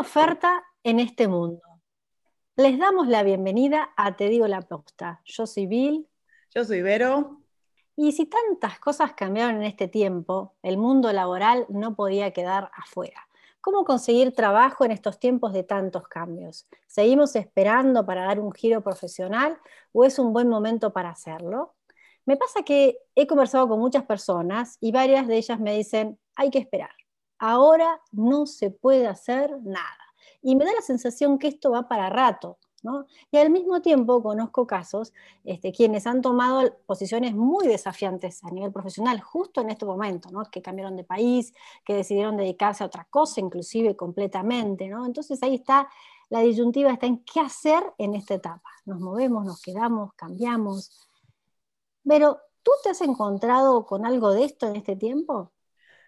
oferta en este mundo. Les damos la bienvenida a Te digo la posta. Yo soy Bill. Yo soy Vero. Y si tantas cosas cambiaron en este tiempo, el mundo laboral no podía quedar afuera. ¿Cómo conseguir trabajo en estos tiempos de tantos cambios? ¿Seguimos esperando para dar un giro profesional o es un buen momento para hacerlo? Me pasa que he conversado con muchas personas y varias de ellas me dicen, hay que esperar. Ahora no se puede hacer nada. Y me da la sensación que esto va para rato. Y al mismo tiempo conozco casos este, quienes han tomado posiciones muy desafiantes a nivel profesional justo en este momento, ¿no? que cambiaron de país, que decidieron dedicarse a otra cosa, inclusive completamente. ¿no? Entonces ahí está, la disyuntiva está en qué hacer en esta etapa. Nos movemos, nos quedamos, cambiamos. Pero, ¿tú te has encontrado con algo de esto en este tiempo?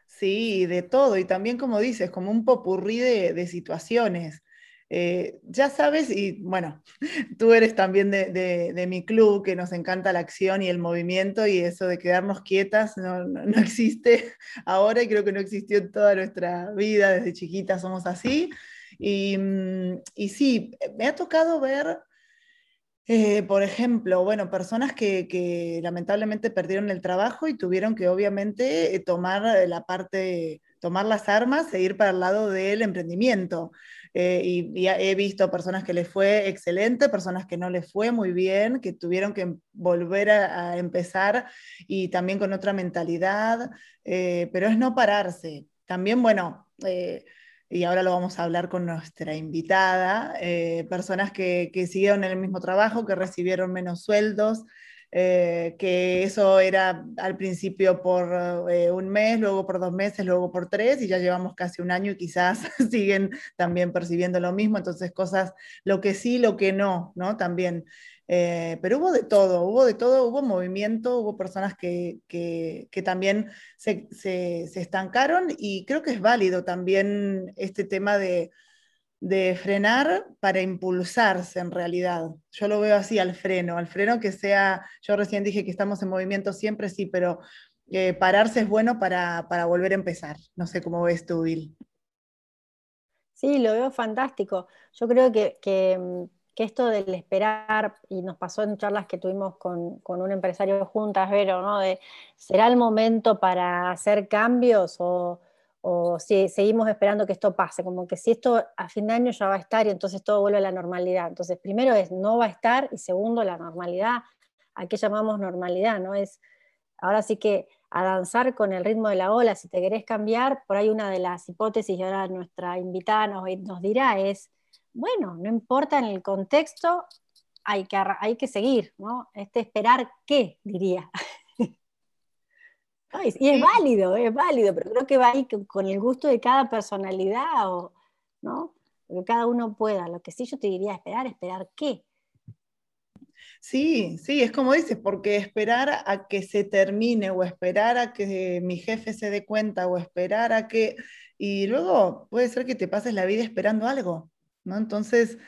Sí, de todo, y también como dices, como un popurrí de, situaciones. Eh, ya sabes, y bueno, tú eres también de, mi club, que nos encanta la acción y el movimiento, y eso de quedarnos quietas no, existe ahora y creo que no existió en toda nuestra vida, desde chiquita somos así. Y, mm, y sí, me ha tocado ver eh, por ejemplo, bueno, personas que, lamentablemente perdieron el trabajo y tuvieron que obviamente eh, tomar eh, la parte, tomar las armas e ir para el lado del emprendimiento. y, he visto personas que les fue excelente, personas que no les fue muy bien, que tuvieron que volver a, empezar y también con otra mentalidad, pero es no pararse. También, bueno, y ahora lo vamos a hablar con nuestra invitada, eh, personas que, que, siguieron el mismo trabajo, que recibieron menos sueldos, eh, que eso era al principio por eh, un mes, luego por dos meses, luego por tres, y ya llevamos casi un año y quizás siguen también percibiendo lo mismo, entonces cosas, lo que sí, lo que no, ¿no? También. Eh, pero hubo de todo, hubo de todo, hubo movimiento, hubo personas que, también se, estancaron y creo que es válido también este tema de, frenar para impulsarse en realidad. Yo lo veo así al freno, al freno que sea, yo recién dije que estamos en movimiento siempre, sí, pero eh, pararse es bueno para, volver a empezar. No sé cómo ves tú, Bill. Sí, lo veo fantástico. Yo creo que, que mm, que esto del esperar, y nos pasó en charlas que tuvimos con, un empresario juntas, Vero, ¿no? ¿será el momento para hacer cambios o, si seguimos esperando que esto pase? Como que si esto a fin de año ya va a estar y entonces todo vuelve a la normalidad. Entonces, primero es no va a estar y segundo, la normalidad. ¿A qué llamamos normalidad? ¿no? Es, ahora sí que a danzar con el ritmo de la ola, si te querés cambiar, por ahí una de las hipótesis, y ahora nuestra invitada nos dirá, es bueno, no importa en el contexto, hay que, hay que seguir, ¿no? Este esperar qué, diría. y es válido, es válido, pero creo que va ahí con el gusto de cada personalidad, o, ¿no? Que cada uno pueda. Lo que sí yo te diría esperar, esperar qué. Sí, sí, es como dices, porque esperar a que se termine o esperar a que mi jefe se dé cuenta o esperar a que... Y luego puede ser que te pases la vida esperando algo. Entonces,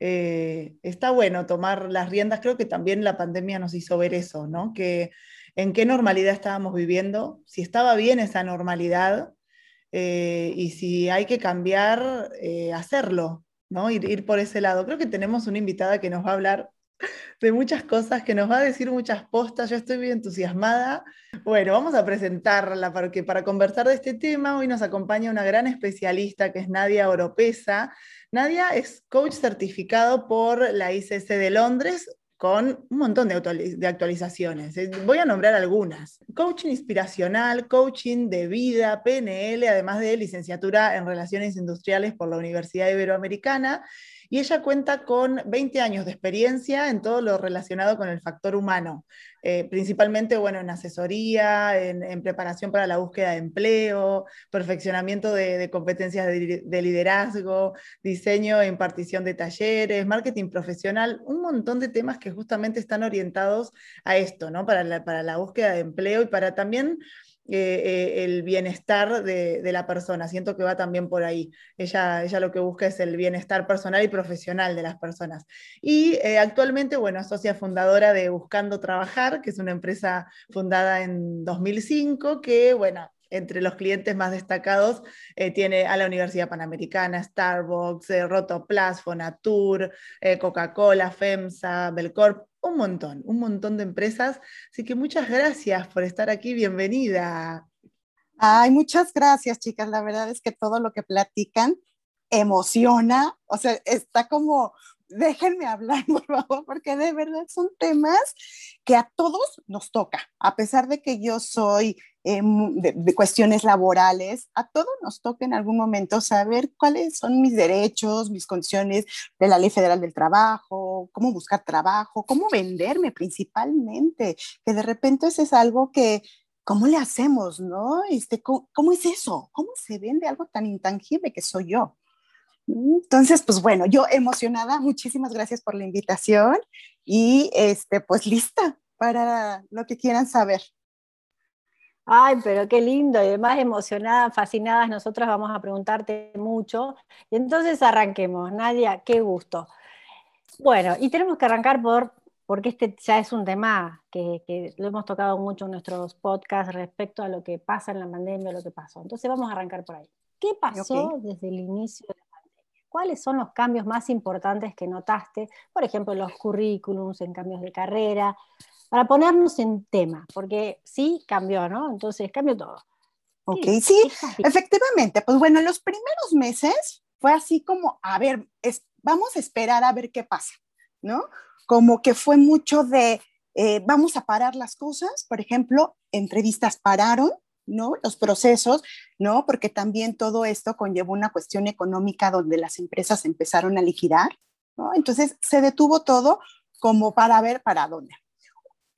eh, está bueno tomar las riendas. Creo que también la pandemia nos hizo ver eso, ¿no? Que en qué normalidad estábamos viviendo, si estaba bien esa normalidad eh, y si hay que cambiar, eh, hacerlo, ¿no? Ir, ir por ese lado. Creo que tenemos una invitada que nos va a hablar de muchas cosas, que nos va a decir muchas postas. Yo estoy muy entusiasmada. Bueno, vamos a presentarla porque para conversar de este tema hoy nos acompaña una gran especialista que es Nadia Oropesa. Nadia es coach certificado por la ICC de Londres con un montón de, actualizaciones. Voy a nombrar algunas. Coaching inspiracional, coaching de vida, PNL, además de licenciatura en Relaciones Industriales por la Universidad Iberoamericana y ella cuenta con 20 años de experiencia en todo lo relacionado con el factor humano, eh, principalmente bueno, en asesoría, en, preparación para la búsqueda de empleo, perfeccionamiento de, competencias de, liderazgo, diseño e impartición de talleres, marketing profesional, un montón de temas que justamente están orientados a esto, ¿no? para, para la búsqueda de empleo y para también eh, eh, el bienestar de, la persona. Siento que va también por ahí. Ella, ella lo que busca es el bienestar personal y profesional de las personas. Y eh, actualmente, bueno, es socia fundadora de Buscando Trabajar, que es una empresa fundada en 2005, que, bueno, entre los clientes más destacados eh, tiene a la Universidad Panamericana, Starbucks, eh, Rotoplas, Fonatur, eh, Coca-Cola, FEMSA, Belcorp, un montón, un montón de empresas. Así que muchas gracias por estar aquí, bienvenida. Ay, muchas gracias, chicas. La verdad es que todo lo que platican emociona, o sea, está como déjenme hablar, por favor, porque de verdad son temas que a todos nos toca, a pesar de que yo soy eh, de, cuestiones laborales, a todos nos toca en algún momento saber cuáles son mis derechos, mis condiciones de la Ley Federal del Trabajo, cómo buscar trabajo, cómo venderme principalmente, que de repente eso es algo que ¿cómo le hacemos, no? Este, ¿cómo, ¿Cómo, es eso? ¿Cómo se vende algo tan intangible que soy yo? Entonces, pues bueno, yo emocionada, muchísimas gracias por la invitación y este, pues lista para lo que quieran saber. Ay, pero qué lindo, y además emocionada, fascinadas, nosotras vamos a preguntarte mucho. Y entonces arranquemos, Nadia, qué gusto. Bueno, y tenemos que arrancar por, porque este ya es un tema que, que, lo hemos tocado mucho en nuestros podcasts respecto a lo que pasa en la pandemia, lo que pasó. Entonces vamos a arrancar por ahí. ¿Qué pasó desde el inicio de la ¿Cuáles son los cambios más importantes que notaste, por ejemplo, los currículums, en cambios de carrera, para ponernos en tema? Porque sí cambió, ¿no? Entonces cambió todo. Ok, sí, efectivamente. Pues bueno, los primeros meses fue así como, a ver, vamos a esperar a ver qué pasa, ¿no? Como que fue mucho de, eh, vamos a parar las cosas, por ejemplo, entrevistas pararon, ¿no? Los procesos, ¿no? Porque también todo esto conllevó una cuestión económica donde las empresas empezaron a liquidar, ¿no? Entonces se detuvo todo como para ver para dónde.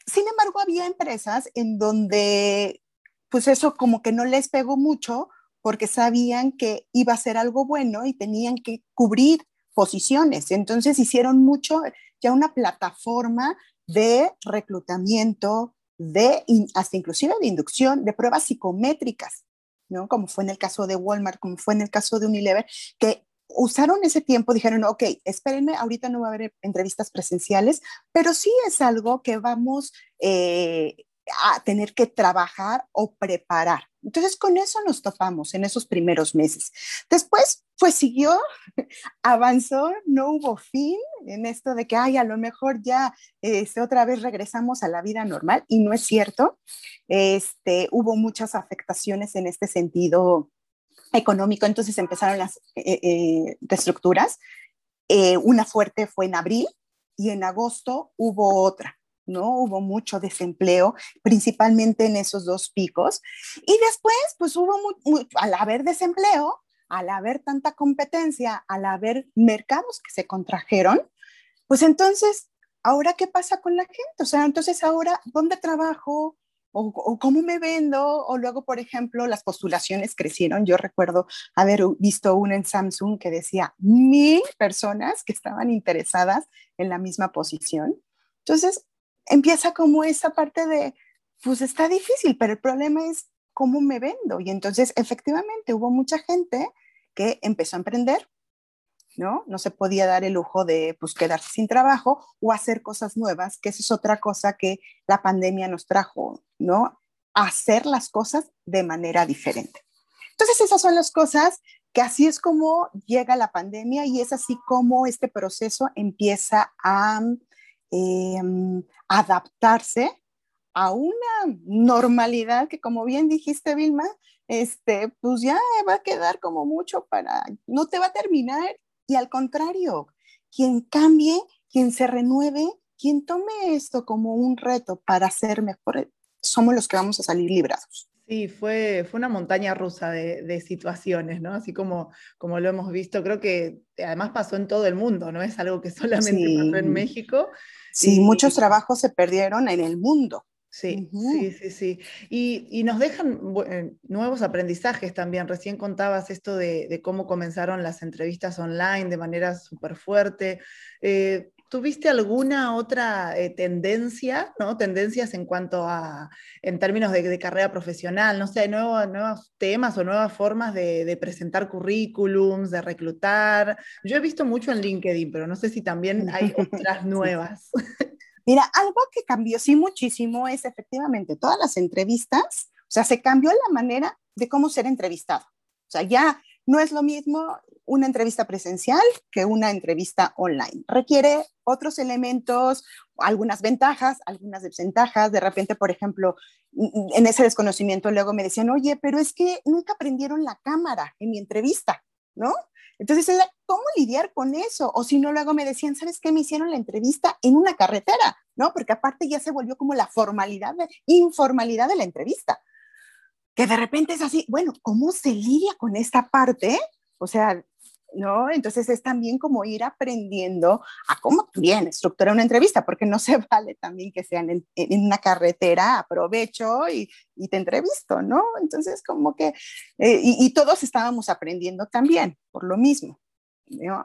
Sin embargo, había empresas en donde, pues eso como que no les pegó mucho porque sabían que iba a ser algo bueno y tenían que cubrir posiciones. Entonces hicieron mucho, ya una plataforma de reclutamiento, de hasta inclusive de inducción, de pruebas psicométricas, ¿no? Como fue en el caso de Walmart, como fue en el caso de Unilever, que usaron ese tiempo, dijeron, ok, espérenme, ahorita no va a haber entrevistas presenciales, pero sí es algo que vamos eh, a tener que trabajar o preparar. Entonces, con eso nos topamos en esos primeros meses. Después, pues siguió, avanzó, no hubo fin en esto de que, ay, a lo mejor ya este, otra vez regresamos a la vida normal, y no es cierto. Este, hubo muchas afectaciones en este sentido económico, entonces empezaron las eh, eh, reestructuras. Eh, una fuerte fue en abril y en agosto hubo otra. ¿No? Hubo mucho desempleo, principalmente en esos dos picos. Y después, pues hubo, al haber desempleo, al haber tanta competencia, al haber mercados que se contrajeron, pues entonces, ¿ahora qué pasa con la gente? O sea, entonces ahora, ¿dónde trabajo? O, cómo me vendo, o luego, por ejemplo, las postulaciones crecieron. Yo recuerdo haber visto una en Samsung que decía mil personas que estaban interesadas en la misma posición. Entonces, empieza como esa parte de, pues está difícil, pero el problema es cómo me vendo. Y entonces, efectivamente, hubo mucha gente que empezó a emprender, ¿no? No se podía dar el lujo de pues, quedarse sin trabajo o hacer cosas nuevas, que esa es otra cosa que la pandemia nos trajo, ¿no? Hacer las cosas de manera diferente. Entonces, esas son las cosas que así es como llega la pandemia y es así como este proceso empieza a Em, adaptarse a una normalidad que, como bien dijiste, Vilma, este, pues ya va a quedar como mucho para, no te va a terminar y al contrario, quien cambie, quien se renueve, quien tome esto como un reto para ser mejor, somos los que vamos a salir librados. Sí, fue, fue una montaña rusa de, situaciones, ¿no? Así como, como lo hemos visto, creo que además pasó en todo el mundo, no es algo que solamente pasó en México. Sí, muchos trabajos se perdieron en el mundo. Sí, sí, sí, sí. Y, nos dejan eh, nuevos aprendizajes también. Recién contabas esto de, cómo comenzaron las entrevistas online de manera súper fuerte. Eh, ¿Tuviste alguna otra eh, tendencia, ¿no? Tendencias en cuanto a, en términos de, carrera profesional, no sé, nuevos, temas o nuevas formas de, presentar currículums, de reclutar. Yo he visto mucho en LinkedIn, pero no sé si también hay otras nuevas. Mira, algo que cambió sí muchísimo es efectivamente todas las entrevistas O sea, se cambió la manera de cómo ser entrevistado. O sea, ya no es lo mismo una entrevista presencial que una entrevista online. Requiere otros elementos, algunas ventajas, algunas desventajas. De repente, por ejemplo, en ese desconocimiento luego me decían, oye, pero es que nunca prendieron la cámara en mi entrevista, ¿no? Entonces, ¿cómo lidiar con eso? O si no, luego me decían, ¿sabes qué? Me hicieron la entrevista en una carretera, ¿no? Porque aparte ya se volvió como la formalidad, informalidad de la entrevista. Que de repente es así, bueno, ¿cómo se lidia con esta parte? O sea, ¿no? Entonces es también como ir aprendiendo a cómo bien estructurar una entrevista, porque no se vale también que sean en, una carretera, aprovecho y, te entrevisto, ¿no? Entonces como que, eh, y, todos estábamos aprendiendo también por lo mismo.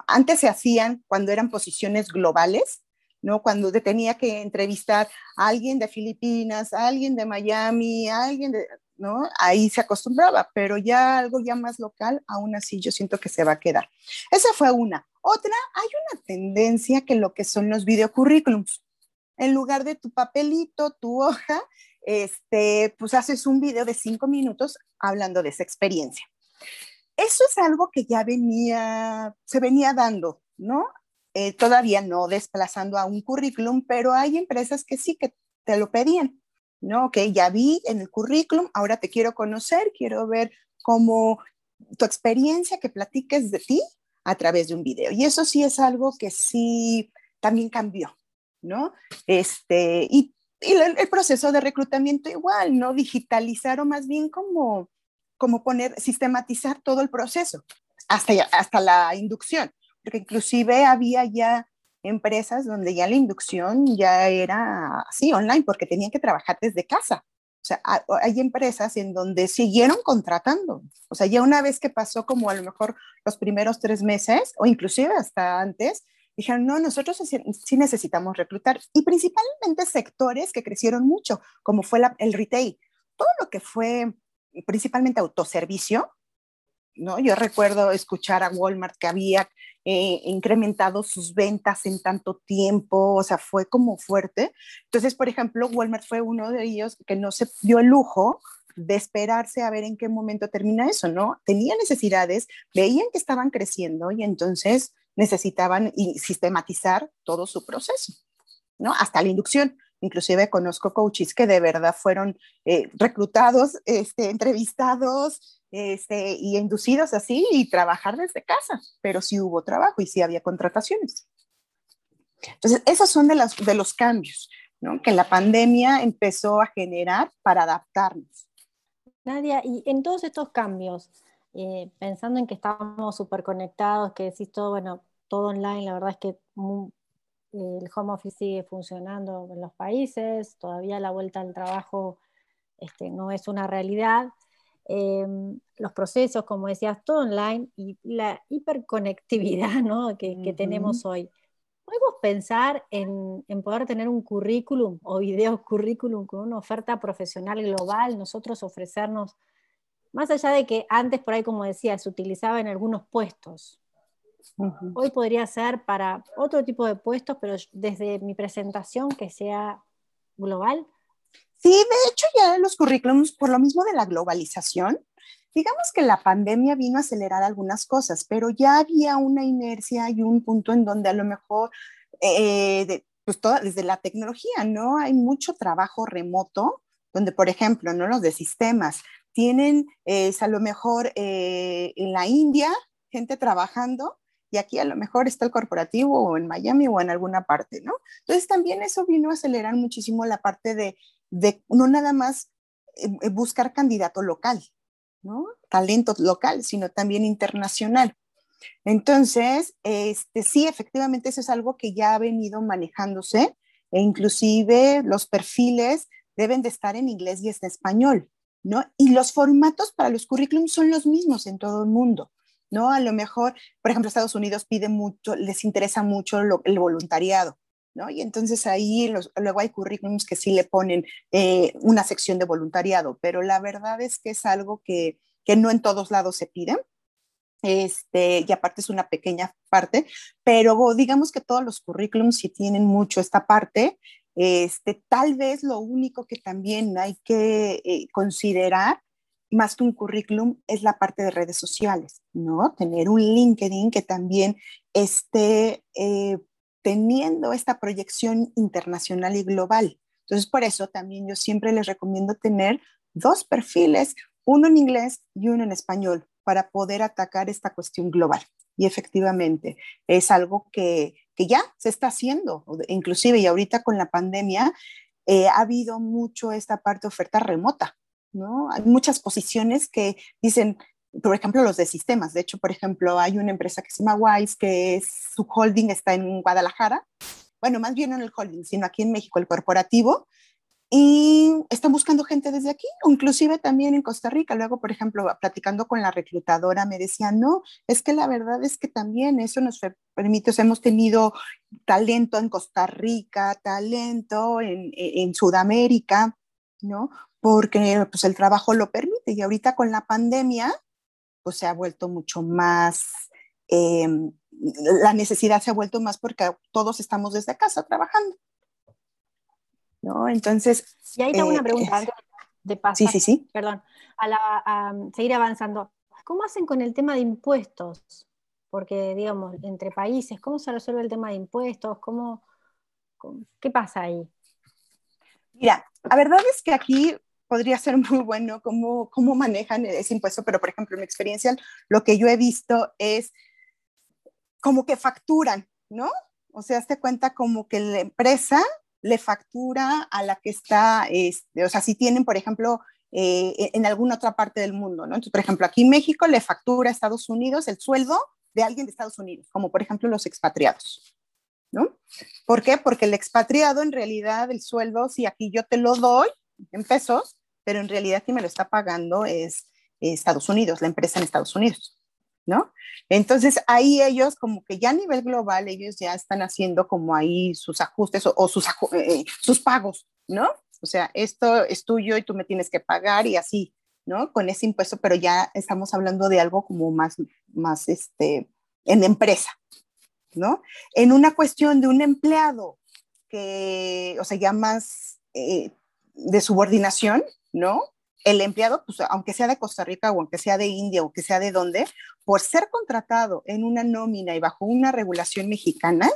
Antes se hacían cuando eran posiciones globales, ¿no? Cuando tenía que entrevistar a alguien de Filipinas, a alguien de Miami, a alguien de, ¿no? Ahí se acostumbraba, pero ya algo ya más local, aún así yo siento que se va a quedar. Esa fue una. Otra, hay una tendencia que lo que son los videocurrículums. En lugar de tu papelito, tu hoja, este, pues haces un video de cinco minutos hablando de esa experiencia. Eso es algo que ya venía, se venía dando, ¿no? Eh, todavía no desplazando a un currículum, pero hay empresas que sí que te lo pedían. ¿No? Ok, ya vi en el currículum, ahora te quiero conocer, quiero ver cómo tu experiencia, que platiques de ti a través de un video. Y eso sí es algo que sí también cambió, ¿no? Este, y, el, proceso de reclutamiento igual, ¿no? Digitalizar o más bien como, como poner, sistematizar todo el proceso, hasta, hasta la inducción, porque inclusive había ya empresas donde ya la inducción ya era así, online, porque tenían que trabajar desde casa. O sea, hay empresas en donde siguieron contratando. O sea, ya una vez que pasó como a lo mejor los primeros tres meses o inclusive hasta antes, dijeron, no, nosotros sí necesitamos reclutar. Y principalmente sectores que crecieron mucho, como fue el retail. Todo lo que fue principalmente autoservicio, ¿no? Yo recuerdo escuchar a Walmart que había eh, incrementado sus ventas en tanto tiempo, o sea, fue como fuerte. Entonces, por ejemplo, Walmart fue uno de ellos que no se dio el lujo de esperarse a ver en qué momento termina eso, ¿no? Tenía necesidades, veían que estaban creciendo y entonces necesitaban sistematizar todo su proceso, ¿no? Hasta la inducción. Inclusive conozco coaches que de verdad fueron eh, reclutados, este, entrevistados, este, y inducidos así y trabajar desde casa, pero sí hubo trabajo y sí había contrataciones. Entonces, esos son de los, de los cambios ¿no? que la pandemia empezó a generar para adaptarnos. Nadia, y en todos estos cambios, eh, pensando en que estamos súper conectados, que decís todo, bueno, todo online, la verdad es que el home office sigue funcionando en los países, todavía la vuelta al trabajo este, no es una realidad. Em, los procesos, como decías, todo online y la hiperconectividad ¿no? que, tenemos hoy. ¿Podemos pensar en, poder tener un currículum o video currículum con una oferta profesional global, nosotros ofrecernos, más allá de que antes por ahí, como decía, se utilizaba en algunos puestos, Hoy podría ser para otro tipo de puestos, pero desde mi presentación que sea global. Sí, de hecho ya los currículums, por lo mismo de la globalización, digamos que la pandemia vino a acelerar algunas cosas, pero ya había una inercia y un punto en donde a lo mejor, eh, pues desde la tecnología, ¿no? Hay mucho trabajo remoto, donde, por ejemplo, ¿no? Los de sistemas tienen, es a lo mejor eh, en la India, gente trabajando, y aquí a lo mejor está el corporativo o en Miami o en alguna parte, ¿no? Entonces también eso vino a acelerar muchísimo la parte de de no nada más eh, eh, buscar candidato local, ¿no? Talento local, sino también internacional. Entonces, este, sí, efectivamente, eso es algo que ya ha venido manejándose e inclusive los perfiles deben de estar en inglés y en español, ¿no? Y los formatos para los currículums son los mismos en todo el mundo, ¿no? A lo mejor, por ejemplo, Estados Unidos pide mucho, les interesa mucho el voluntariado, y entonces ahí luego hay currículums que sí le ponen eh, una sección de voluntariado, pero la verdad es que es algo que, no en todos lados se pide. Este, y aparte es una pequeña parte, pero digamos que todos los currículums sí tienen mucho esta parte Este, tal vez lo único que también hay que eh, considerar, más que un currículum, es la parte de redes sociales, ¿no? Tener un LinkedIn que también esté eh, teniendo esta proyección internacional y global. Entonces, por eso también yo siempre les recomiendo tener dos perfiles, uno en inglés y uno en español, para poder atacar esta cuestión global. Y efectivamente, es algo que, que ya se está haciendo, inclusive y ahorita con la pandemia eh, ha habido mucho esta parte de oferta remota, ¿no? Hay muchas posiciones que dicen, por ejemplo, los de sistemas. De hecho, por ejemplo, hay una empresa que se llama Wise, que es, su holding está en Guadalajara. Bueno, más bien en el holding, sino aquí en México, el corporativo y están buscando gente desde aquí, inclusive también en Costa Rica. Luego, por ejemplo, platicando con la reclutadora, me decía, no, es que la verdad es que también eso nos permite, o sea, hemos tenido talento en Costa Rica, talento en, en Sudamérica, ¿no? Porque pues el trabajo lo permite y ahorita con la pandemia, pues se ha vuelto mucho más, eh, la necesidad se ha vuelto más porque todos estamos desde casa trabajando. ¿no? Entonces... Y ahí tengo una eh, pregunta antes de pasar. Sí, sí, sí. Perdón, a, seguir avanzando. ¿Cómo hacen con el tema de impuestos? Porque, digamos, entre países, ¿cómo se resuelve el tema de impuestos? ¿Cómo, qué pasa ahí? Mira, la verdad es que aquí podría ser muy bueno cómo, cómo manejan ese impuesto, pero por ejemplo, en mi experiencia, lo que yo he visto es como que facturan, ¿no? O sea, hazte cuenta como que la empresa le factura a la que está, este, o sea, si tienen, por ejemplo, eh, e, en alguna otra parte del mundo, ¿no? Entonces, por ejemplo, aquí en México le factura a Estados Unidos el sueldo de alguien de Estados Unidos, como por ejemplo los expatriados, ¿no? ¿Por qué? Porque el expatriado en realidad el sueldo, si aquí yo te lo doy en pesos, pero en realidad quien me lo está pagando es Estados Unidos, la empresa en Estados Unidos. ¿no? Entonces ahí ellos como que ya a nivel global ellos ya están haciendo como ahí sus ajustes o, sus, eh, eh, sus pagos, ¿no? O sea, esto es tuyo y tú me tienes que pagar y así, ¿no? Con ese impuesto, pero ya estamos hablando de algo como más, más, este, en empresa, ¿no? En una cuestión de un empleado que, o sea, ya más eh, de subordinación, ¿no? el empleado, pues, aunque sea de Costa Rica o aunque sea de India o que sea de donde, por ser contratado en una nómina y bajo una regulación mexicana,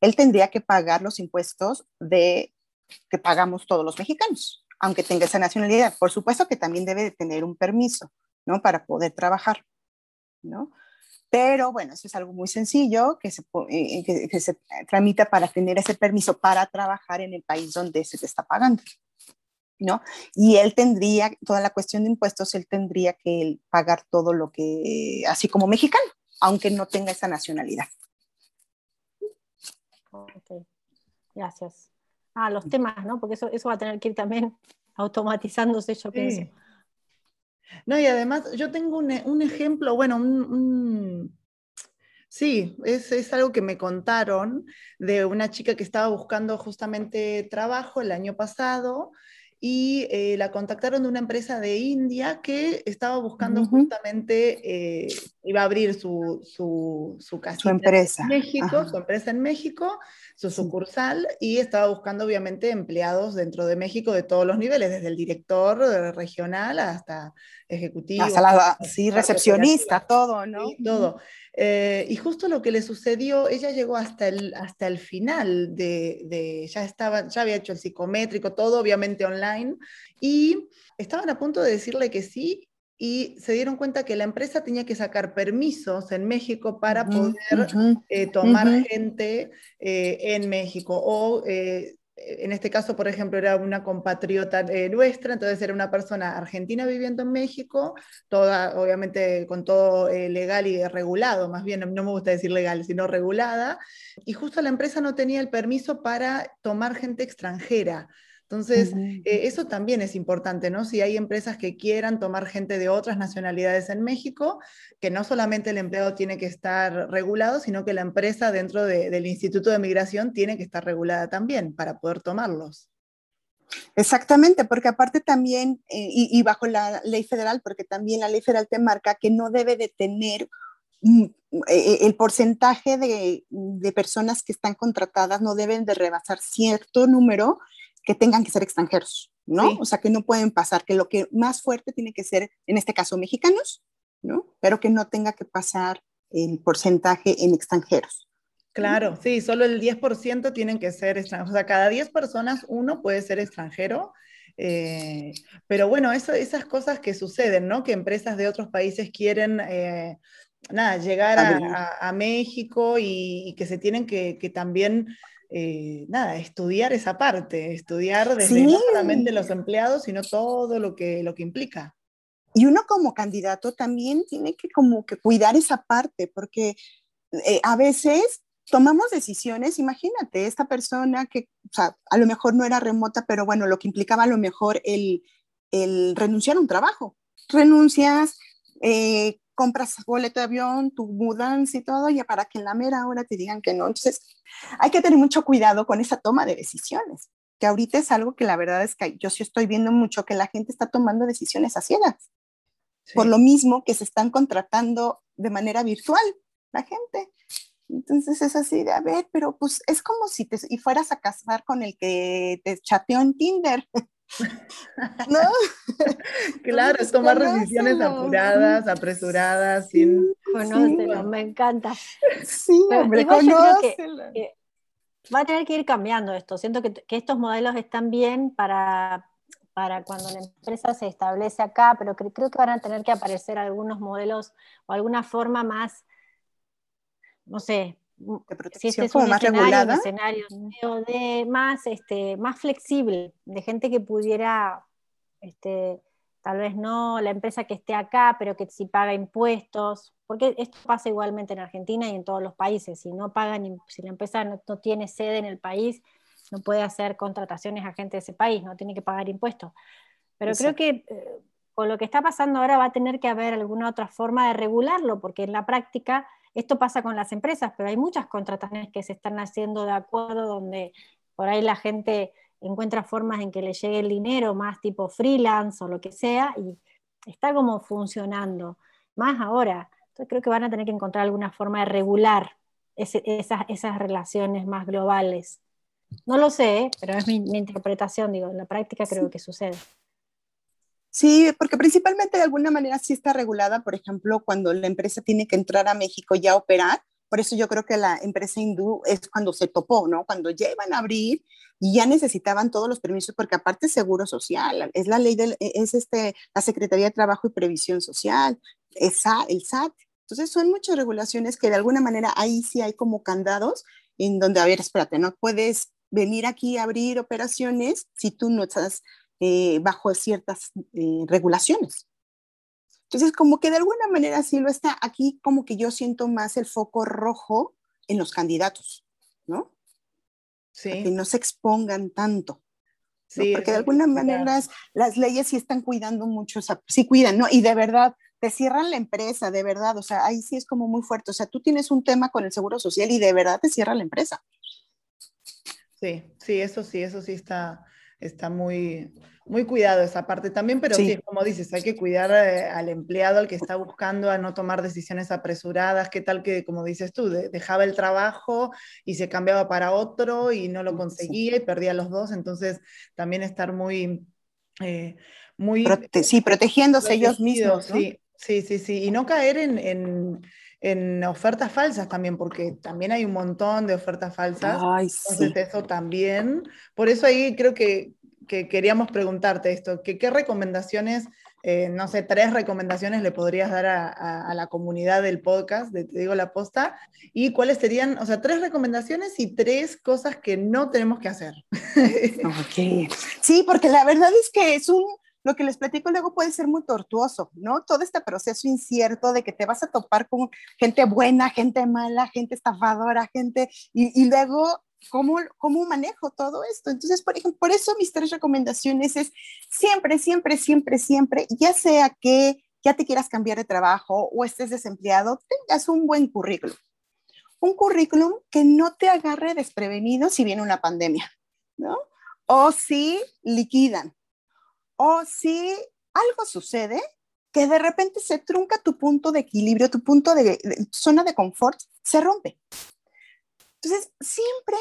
él tendría que pagar los impuestos de que pagamos todos los mexicanos, aunque tenga esa nacionalidad. Por supuesto que también debe de tener un permiso, ¿no? Para poder trabajar, ¿no? Pero bueno, eso es algo muy sencillo que se, eh, que, que se tramita para tener ese permiso para trabajar en el país donde se te está pagando. ¿No? Y él tendría, toda la cuestión de impuestos, él tendría que pagar todo lo que, así como mexicano, aunque no tenga esa nacionalidad. Ok, gracias. Ah, los temas, ¿no? Porque eso, eso va a tener que ir también automatizándose, yo pienso. No, y además yo tengo un, ejemplo, bueno, un, Sí, es, es, algo que me contaron de una chica que estaba buscando justamente trabajo el año pasado y eh, la contactaron de una empresa de India que estaba buscando justamente, eh, iba a abrir su, su, su empresa. en México, su empresa en México, su sucursal, y estaba buscando obviamente empleados dentro de México de todos los niveles, desde el director regional hasta ejecutivo. Hasta la, sí, recepcionista, todo, ¿no? Sí, todo. Eh, y justo lo que le sucedió, ella llegó hasta el, hasta el final de, ya estaba, ya había hecho el psicométrico, todo obviamente online, y estaban a punto de decirle que sí, y se dieron cuenta que la empresa tenía que sacar permisos en México para poder eh, tomar gente eh, en México o en este caso, por ejemplo, era una compatriota eh, nuestra, entonces era una persona argentina viviendo en México, toda, obviamente, con todo eh, legal y regulado, más bien, no me gusta decir legal, sino regulada, y justo la empresa no tenía el permiso para tomar gente extranjera. Entonces, eh, eso también es importante, ¿no? Si hay empresas que quieran tomar gente de otras nacionalidades en México, que no solamente el empleado tiene que estar regulado, sino que la empresa dentro del Instituto de Migración tiene que estar regulada también para poder tomarlos. Exactamente, porque aparte también, eh, y, bajo la ley federal, porque también la ley federal te marca que no debe de tener mm, e, e, el porcentaje de, de, personas que están contratadas no deben de rebasar cierto número que tengan que ser extranjeros, ¿no? O sea, que no pueden pasar, que lo que más fuerte tiene que ser, en este caso, mexicanos, ¿no? Pero que no tenga que pasar el porcentaje en extranjeros. Claro, sí, solo el 10% tienen que ser extranjeros. O sea, cada 10 personas, uno puede ser extranjero. Eh, pero bueno, eso, esas cosas que suceden, ¿no? Que empresas de otros países quieren, eh, nada, llegar a, México y, que se tienen que, también, eh, nada, estudiar esa parte, estudiar desde no solamente los empleados, sino todo lo que, lo que implica. Y uno como candidato también tiene que como que cuidar esa parte, porque a veces tomamos decisiones, imagínate, esta persona que, o sea, a lo mejor no era remota, pero bueno, lo que implicaba a lo mejor el, el renunciar a un trabajo. Renuncias, eh, compras boleto de avión, tu mudanza y todo, ya para que en la mera hora te digan que no. Entonces, hay que tener mucho cuidado con esa toma de decisiones, que ahorita es algo que la verdad es que yo sí estoy viendo mucho que la gente está tomando decisiones a ciegas. Por lo mismo que se están contratando de manera virtual la gente. Entonces es así de, a ver, pero pues es como si te y fueras a casar con el que te chateó en Tinder. ¿No? claro, es tomar decisiones apuradas, apresuradas, sin... Conócelo, me encanta. Sí, hombre, conócelo. va a tener que ir cambiando esto. Siento que, que estos modelos están bien para, para cuando la empresa se establece acá, pero creo que van a tener que aparecer algunos modelos o alguna forma más no sé, si este es un más regulada. escenario de más, este, más flexible, de gente que pudiera, este, tal vez no la empresa que esté acá, pero que sí paga impuestos, porque esto pasa igualmente en Argentina y en todos los países, si no pagan, si la empresa no, tiene sede en el país, no puede hacer contrataciones a gente de ese país, no tiene que pagar impuestos. Pero creo que eh, con lo que está pasando ahora va a tener que haber alguna otra forma de regularlo, porque en la práctica esto pasa con las empresas, pero hay muchas contrataciones que se están haciendo de acuerdo donde por ahí la gente encuentra formas en que le llegue el dinero, más tipo freelance o lo que sea, y está como funcionando. Más ahora. Entonces creo que van a tener que encontrar alguna forma de regular esas, esas relaciones más globales. No lo sé, pero es mi, interpretación, digo, en la práctica creo que sucede. Sí, porque principalmente de alguna manera sí está regulada, por ejemplo, cuando la empresa tiene que entrar a México ya a operar. Por eso yo creo que la empresa hindú es cuando se topó, ¿no? Cuando ya iban a abrir y ya necesitaban todos los permisos, porque aparte es seguro social, es la ley del, es este, la Secretaría de Trabajo y Previsión Social, es el SAT. Entonces son muchas regulaciones que de alguna manera ahí sí hay como candados en donde, a ver, espérate, no puedes venir aquí a abrir operaciones si tú no estás eh, bajo ciertas eh, regulaciones. Entonces, como que de alguna manera sí lo está, aquí como que yo siento más el foco rojo en los candidatos, ¿no? Sí. que no se expongan tanto. Sí, Porque de alguna manera las leyes sí están cuidando mucho, o sea, sí cuidan, ¿no? Y de verdad, te cierran la empresa, de verdad, o sea, ahí sí es como muy fuerte, o sea, tú tienes un tema con el seguro social y de verdad te cierra la empresa. Sí, sí, eso sí, eso sí está, está muy, muy cuidado esa parte también, pero sí, como dices, hay que cuidar eh, al empleado, al que está buscando a no tomar decisiones apresuradas, qué tal que, como dices tú, dejaba el trabajo y se cambiaba para otro y no lo conseguía y perdía los dos, entonces también estar muy... Eh, muy sí, protegiéndose ellos mismos. Sí, sí, sí, sí, y no caer en, en ofertas falsas también, porque también hay un montón de ofertas falsas. entonces eso también. Por eso ahí creo que que queríamos preguntarte esto, que, ¿qué recomendaciones, eh, no sé, tres recomendaciones le podrías dar a, la comunidad del podcast, de Te digo la posta, y cuáles serían, o sea, tres recomendaciones y tres cosas que no tenemos que hacer? ok. Sí, porque la verdad es que es un, lo que les platico luego puede ser muy tortuoso, ¿no? Todo este proceso incierto de que te vas a topar con gente buena, gente mala, gente estafadora, gente, y, luego ¿Cómo, ¿Cómo manejo todo esto? Entonces, por ejemplo, por eso mis tres recomendaciones es siempre, siempre, siempre, siempre, ya sea que ya te quieras cambiar de trabajo o estés desempleado, tengas un buen currículum. Un currículum que no te agarre desprevenido si viene una pandemia, ¿no? O si liquidan, o si algo sucede que de repente se trunca tu punto de equilibrio, tu punto de, zona de confort, se rompe. Entonces, siempre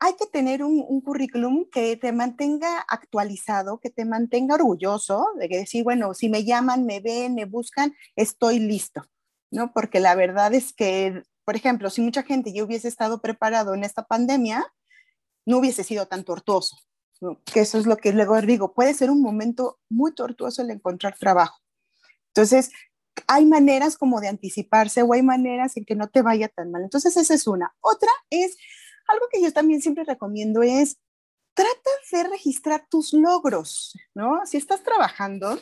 hay que tener un, currículum que te mantenga actualizado, que te mantenga orgulloso de que decir, bueno, si me llaman, me ven, me buscan, estoy listo, ¿no? Porque la verdad es que, por ejemplo, si mucha gente ya hubiese estado preparado en esta pandemia, no hubiese sido tan tortuoso, que eso es lo que luego digo, puede ser un momento muy tortuoso el encontrar trabajo. Entonces, hay maneras como de anticiparse o hay maneras en que no te vaya tan mal. Entonces, esa es una. Otra es, algo que yo también siempre recomiendo es, trata de registrar tus logros, ¿no? Si estás trabajando,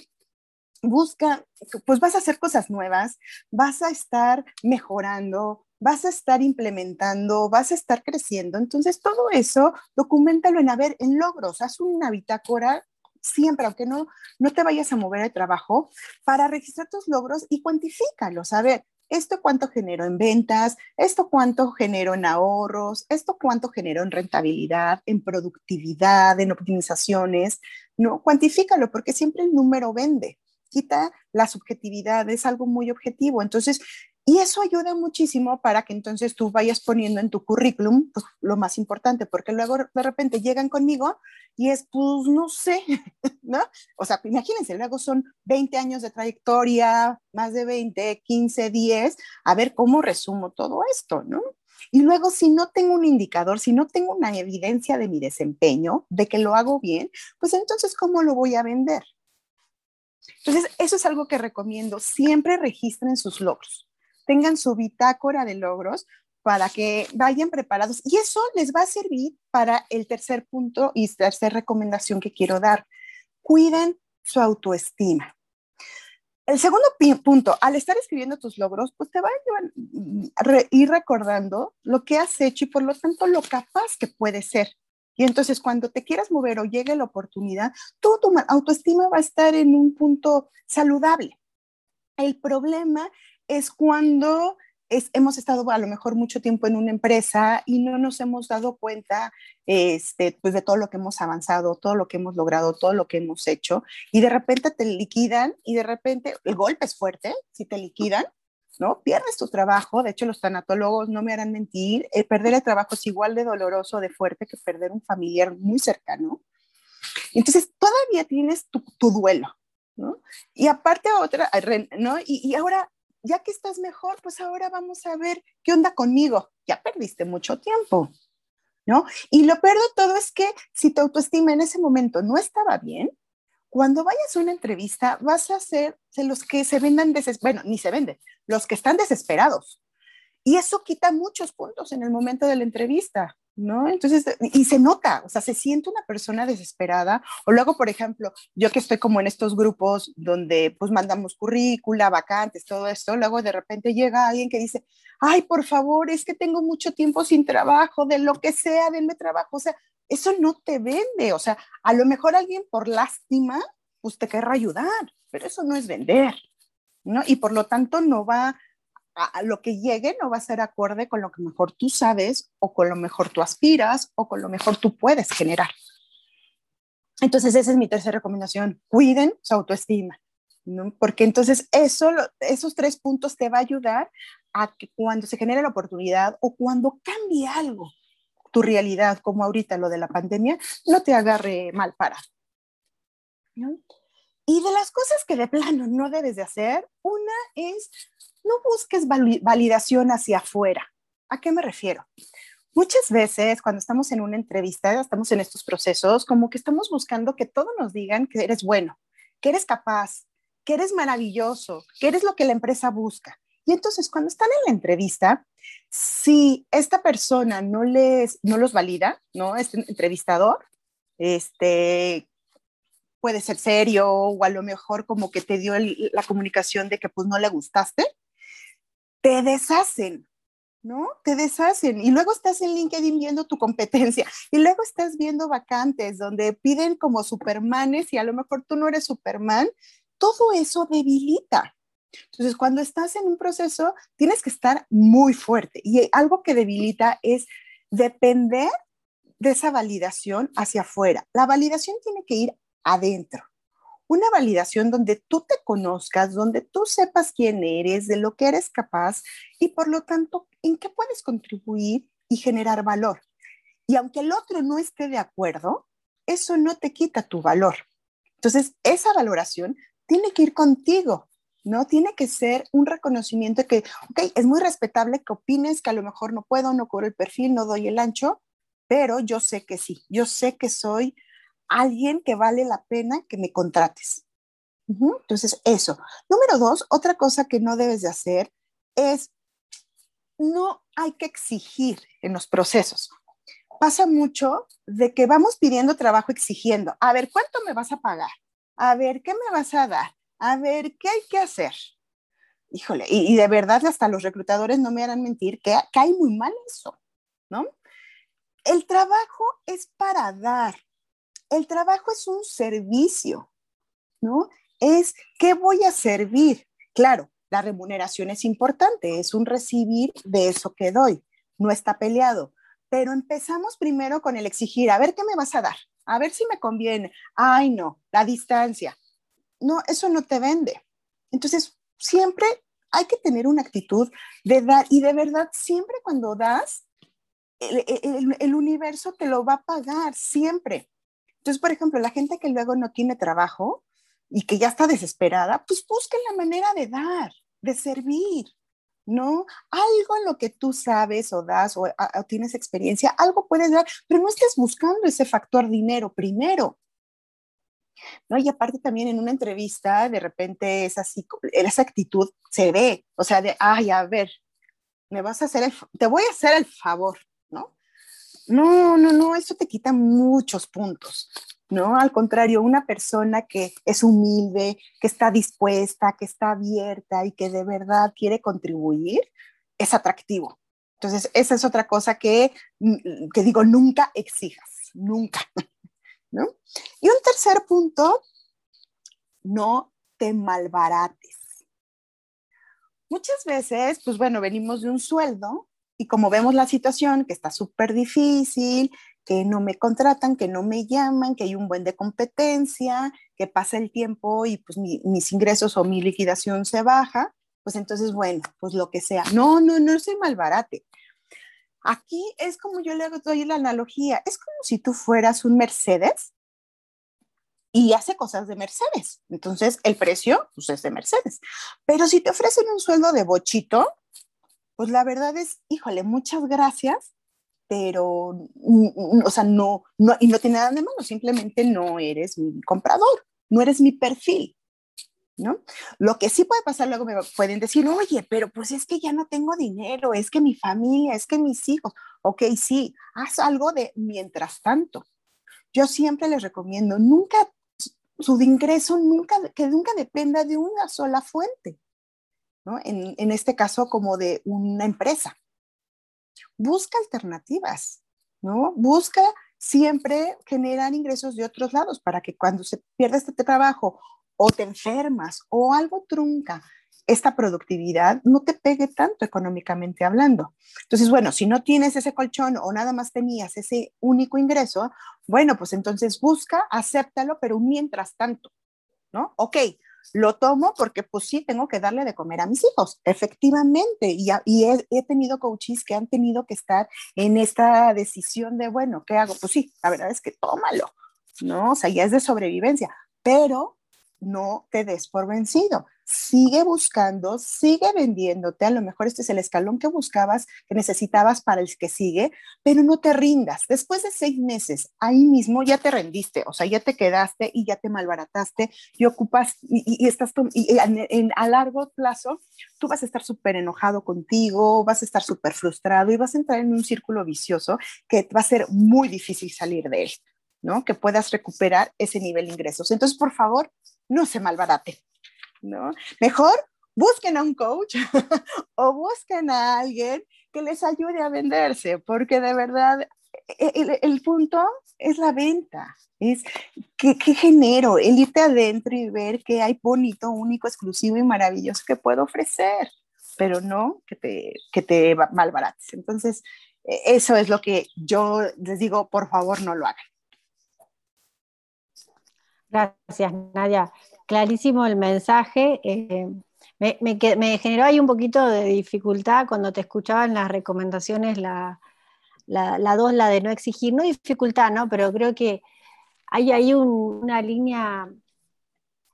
busca, pues vas a hacer cosas nuevas, vas a estar mejorando, vas a estar implementando, vas a estar creciendo. Entonces, todo eso, documentalo en, a en logros, haz una bitácora siempre, aunque no, no te vayas a mover de trabajo, para registrar tus logros y cuantifícalos. A ver, esto cuánto generó en ventas, esto cuánto generó en ahorros, esto cuánto generó en rentabilidad, en productividad, en optimizaciones. No, cuantifícalo porque siempre el número vende. Quita la subjetividad, es algo muy objetivo. Entonces, y eso ayuda muchísimo para que entonces tú vayas poniendo en tu currículum pues, lo más importante, porque luego de repente llegan conmigo y es, pues no sé, ¿no? O sea, imagínense, luego son 20 años de trayectoria, más de 20, 15, 10, a ver cómo resumo todo esto, ¿no? Y luego, si no tengo un indicador, si no tengo una evidencia de mi desempeño, de que lo hago bien, pues entonces, ¿cómo lo voy a vender? Entonces, eso es algo que recomiendo. Siempre registren sus logros tengan su bitácora de logros para que vayan preparados. Y eso les va a servir para el tercer punto y tercera recomendación que quiero dar. Cuiden su autoestima. El segundo punto, al estar escribiendo tus logros, pues te va a ir recordando lo que has hecho y por lo tanto lo capaz que puedes ser. Y entonces cuando te quieras mover o llegue la oportunidad, tu autoestima va a estar en un punto saludable. El problema es cuando hemos estado a lo mejor mucho tiempo en una empresa y no nos hemos dado cuenta este, pues de todo lo que hemos avanzado, todo lo que hemos logrado, todo lo que hemos hecho y de repente te liquidan y de repente el golpe es fuerte, si te liquidan, ¿no? Pierdes tu trabajo, de hecho los tanatólogos no me harán mentir, el perder el trabajo es igual de doloroso, de fuerte que perder un familiar muy cercano. Entonces todavía tienes tu, duelo, ¿no? Y aparte otra, ¿no? Y, y ahora ya que estás mejor, pues ahora vamos a ver qué onda conmigo. Ya perdiste mucho tiempo, ¿no? Y lo peor de todo es que si tu autoestima en ese momento no estaba bien, cuando vayas a una entrevista vas a ser de los que se vendan bueno, ni se venden, los que están desesperados. Y eso quita muchos puntos en el momento de la entrevista. ¿no? Entonces, y se nota, o sea, se siente una persona desesperada. O luego, por ejemplo, yo que estoy como en estos grupos donde pues mandamos currícula, vacantes, todo esto, luego de repente llega alguien que dice, ay, por favor, es que tengo mucho tiempo sin trabajo, de lo que sea, denme trabajo. O sea, eso no te vende. O sea, a lo mejor alguien por lástima, pues te querrá ayudar, pero eso no es vender, ¿no? Y por lo tanto no va a, lo que llegue no va a ser acorde con lo que mejor tú sabes o con lo mejor tú aspiras o con lo mejor tú puedes generar. Entonces, esa es mi tercera recomendación. Cuiden su autoestima, ¿no? porque entonces eso, esos tres puntos te va a ayudar a que cuando se genere la oportunidad o cuando cambie algo, tu realidad, como ahorita lo de la pandemia, no te agarre mal parado. Y de las cosas que de plano no debes de hacer, una es no busques validación hacia afuera. ¿A qué me refiero? Muchas veces cuando estamos en una entrevista, estamos en estos procesos, como que estamos buscando que todos nos digan que eres bueno, que eres capaz, que eres maravilloso, que eres lo que la empresa busca. Y entonces cuando están en la entrevista, si esta persona no les no los valida, ¿no? Este entrevistador, este puede ser serio o a lo mejor como que te dio la comunicación de que pues no le gustaste, te deshacen, ¿no? Te deshacen. Y luego estás en LinkedIn viendo tu competencia y luego estás viendo vacantes donde piden como supermanes y a lo mejor tú no eres superman. Todo eso debilita. Entonces, cuando estás en un proceso, tienes que estar muy fuerte. Y algo que debilita es depender de esa validación hacia afuera. La validación tiene que ir adentro. una validación donde tú te conozcas, donde tú sepas quién eres, de lo que eres capaz y por lo tanto en qué puedes contribuir y generar valor. Y aunque el otro no esté de acuerdo, eso no te quita tu valor. Entonces, esa valoración tiene que ir contigo, ¿no? Tiene que ser un reconocimiento que, ok, es muy respetable que opines que a lo mejor no puedo, no cubro el perfil, no doy el ancho, pero yo sé que sí, yo sé que soy alguien que vale la pena que me contrates. Entonces, eso. Número dos, otra cosa que no debes de hacer es, no hay que exigir en los procesos. Pasa mucho de que vamos pidiendo trabajo exigiendo, a ver, ¿cuánto me vas a pagar? A ver, ¿qué me vas a dar? A ver, ¿qué hay que hacer? Híjole, y, de verdad hasta los reclutadores no me harán mentir que, hay muy mal eso, ¿no? El trabajo es para dar, el trabajo es un servicio, ¿no? Es qué voy a servir. Claro, la remuneración es importante, es un recibir de eso que doy, no está peleado. Pero empezamos primero con el exigir, a ver qué me vas a dar, a ver si me conviene. Ay, no, la distancia. No, eso no te vende. Entonces, siempre hay que tener una actitud de dar y de verdad, siempre cuando das, el, el universo te lo va a pagar, siempre. Entonces, por ejemplo, la gente que luego no tiene trabajo y que ya está desesperada, pues busquen la manera de dar, de servir, ¿no? Algo en lo que tú sabes o das o, tienes experiencia, algo puedes dar, pero no estés buscando ese factor dinero primero. ¿No? Y aparte también en una entrevista, de repente es así, esa actitud se ve, o sea, de, ay, a ver, me vas a hacer el, te voy a hacer el favor, no, no, no, eso te quita muchos puntos, ¿no? Al contrario, una persona que es humilde, que está dispuesta, que está abierta y que de verdad quiere contribuir, es atractivo. Entonces, esa es otra cosa que, mm, que digo, nunca exijas, nunca, ¿no? Y un tercer punto, no te malbarates. Muchas veces, pues bueno, venimos de un sueldo y como vemos la situación, que está súper difícil, que no me contratan, que no me llaman, que hay un buen de competencia, que pasa el tiempo y pues mis ingresos o mi liquidación se baja, pues entonces, bueno, pues lo que sea. No, no, no soy malbarate. Aquí es como yo le doy la analogía, es como si tú fueras un Mercedes y hace cosas de Mercedes. Entonces, el precio pues, es de Mercedes. Pero si te ofrecen un sueldo de bochito, pues la verdad es, híjole, muchas gracias, pero, o sea, no, no, y no tiene nada de malo, simplemente no eres mi comprador, no eres mi perfil, ¿no? Lo que sí puede pasar, luego me pueden decir, oye, pero pues es que ya no tengo dinero, es que mi familia, es que mis hijos, ok, sí, haz algo de mientras tanto. Yo siempre les recomiendo, nunca, su ingreso nunca, que nunca dependa de una sola fuente. En, este caso como de una empresa. Busca alternativas, ¿no? Busca siempre generar ingresos de otros lados para que cuando se pierda este trabajo o te enfermas o algo trunca esta productividad no te pegue tanto económicamente hablando. Entonces, bueno, si no tienes ese colchón o nada más tenías ese único ingreso, bueno, pues entonces busca, acéptalo, pero mientras tanto, ¿no? Ok, lo tomo porque pues sí, tengo que darle de comer a mis hijos, efectivamente, y, y he, tenido coaches que han tenido que estar en esta decisión de, bueno, ¿qué hago? Pues sí, la verdad es que tómalo, ¿no? O sea, ya es de sobrevivencia, pero no te des por vencido sigue buscando, sigue vendiéndote, a lo mejor este es el escalón que buscabas, que necesitabas para el que sigue, pero no te rindas. Después de seis meses, ahí mismo ya te rendiste, o sea, ya te quedaste y ya te malbarataste y ocupas y, estás y, a largo plazo tú vas a estar súper enojado contigo, vas a estar súper frustrado y vas a entrar en un círculo vicioso que va a ser muy difícil salir de él. ¿no? Que puedas recuperar ese nivel de ingresos. Entonces, por favor, no se malbarate. ¿no? Mejor busquen a un coach o busquen a alguien que les ayude a venderse, porque de verdad e, el, punto es la venta, es qué, genero, el irte adentro y ver qué hay bonito, único, exclusivo y maravilloso que puedo ofrecer, pero no que te, que te malbarates. Entonces, e, eso es lo que yo les digo, por favor, no lo hagan. Gracias, Nadia. Clarísimo el mensaje. Eh, me, generó ahí un poquito de dificultad cuando te escuchaba en las recomendaciones la, la, dos, la de no exigir, no dificultad, ¿no? Pero creo que hay ahí una línea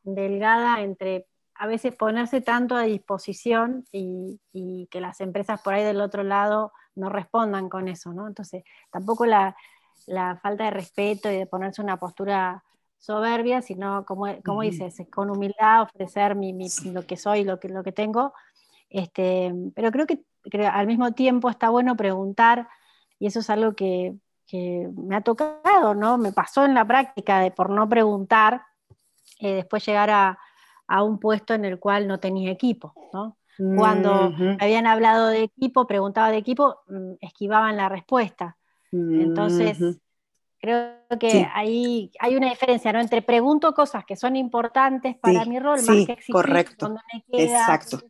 delgada entre a veces ponerse tanto a disposición y, que las empresas por ahí del otro lado no respondan con eso, ¿no? Entonces, tampoco la, falta de respeto y de ponerse una postura soberbia, sino, como, como dices, con humildad ofrecer mi, lo que soy, lo que, lo que tengo. Este, pero creo que al mismo tiempo está bueno preguntar, y eso es algo que, me ha tocado, ¿no? Me pasó en la práctica de por no preguntar, eh, después llegar a, a, un puesto en el cual no tenía equipo, ¿no? Cuando habían hablado de equipo, preguntaba de equipo, mm, esquivaban la respuesta. Entonces, creo que ahí hay una diferencia, ¿no? Entre pregunto cosas que son importantes para mi rol, más que exigir correcto. me queda, Exacto.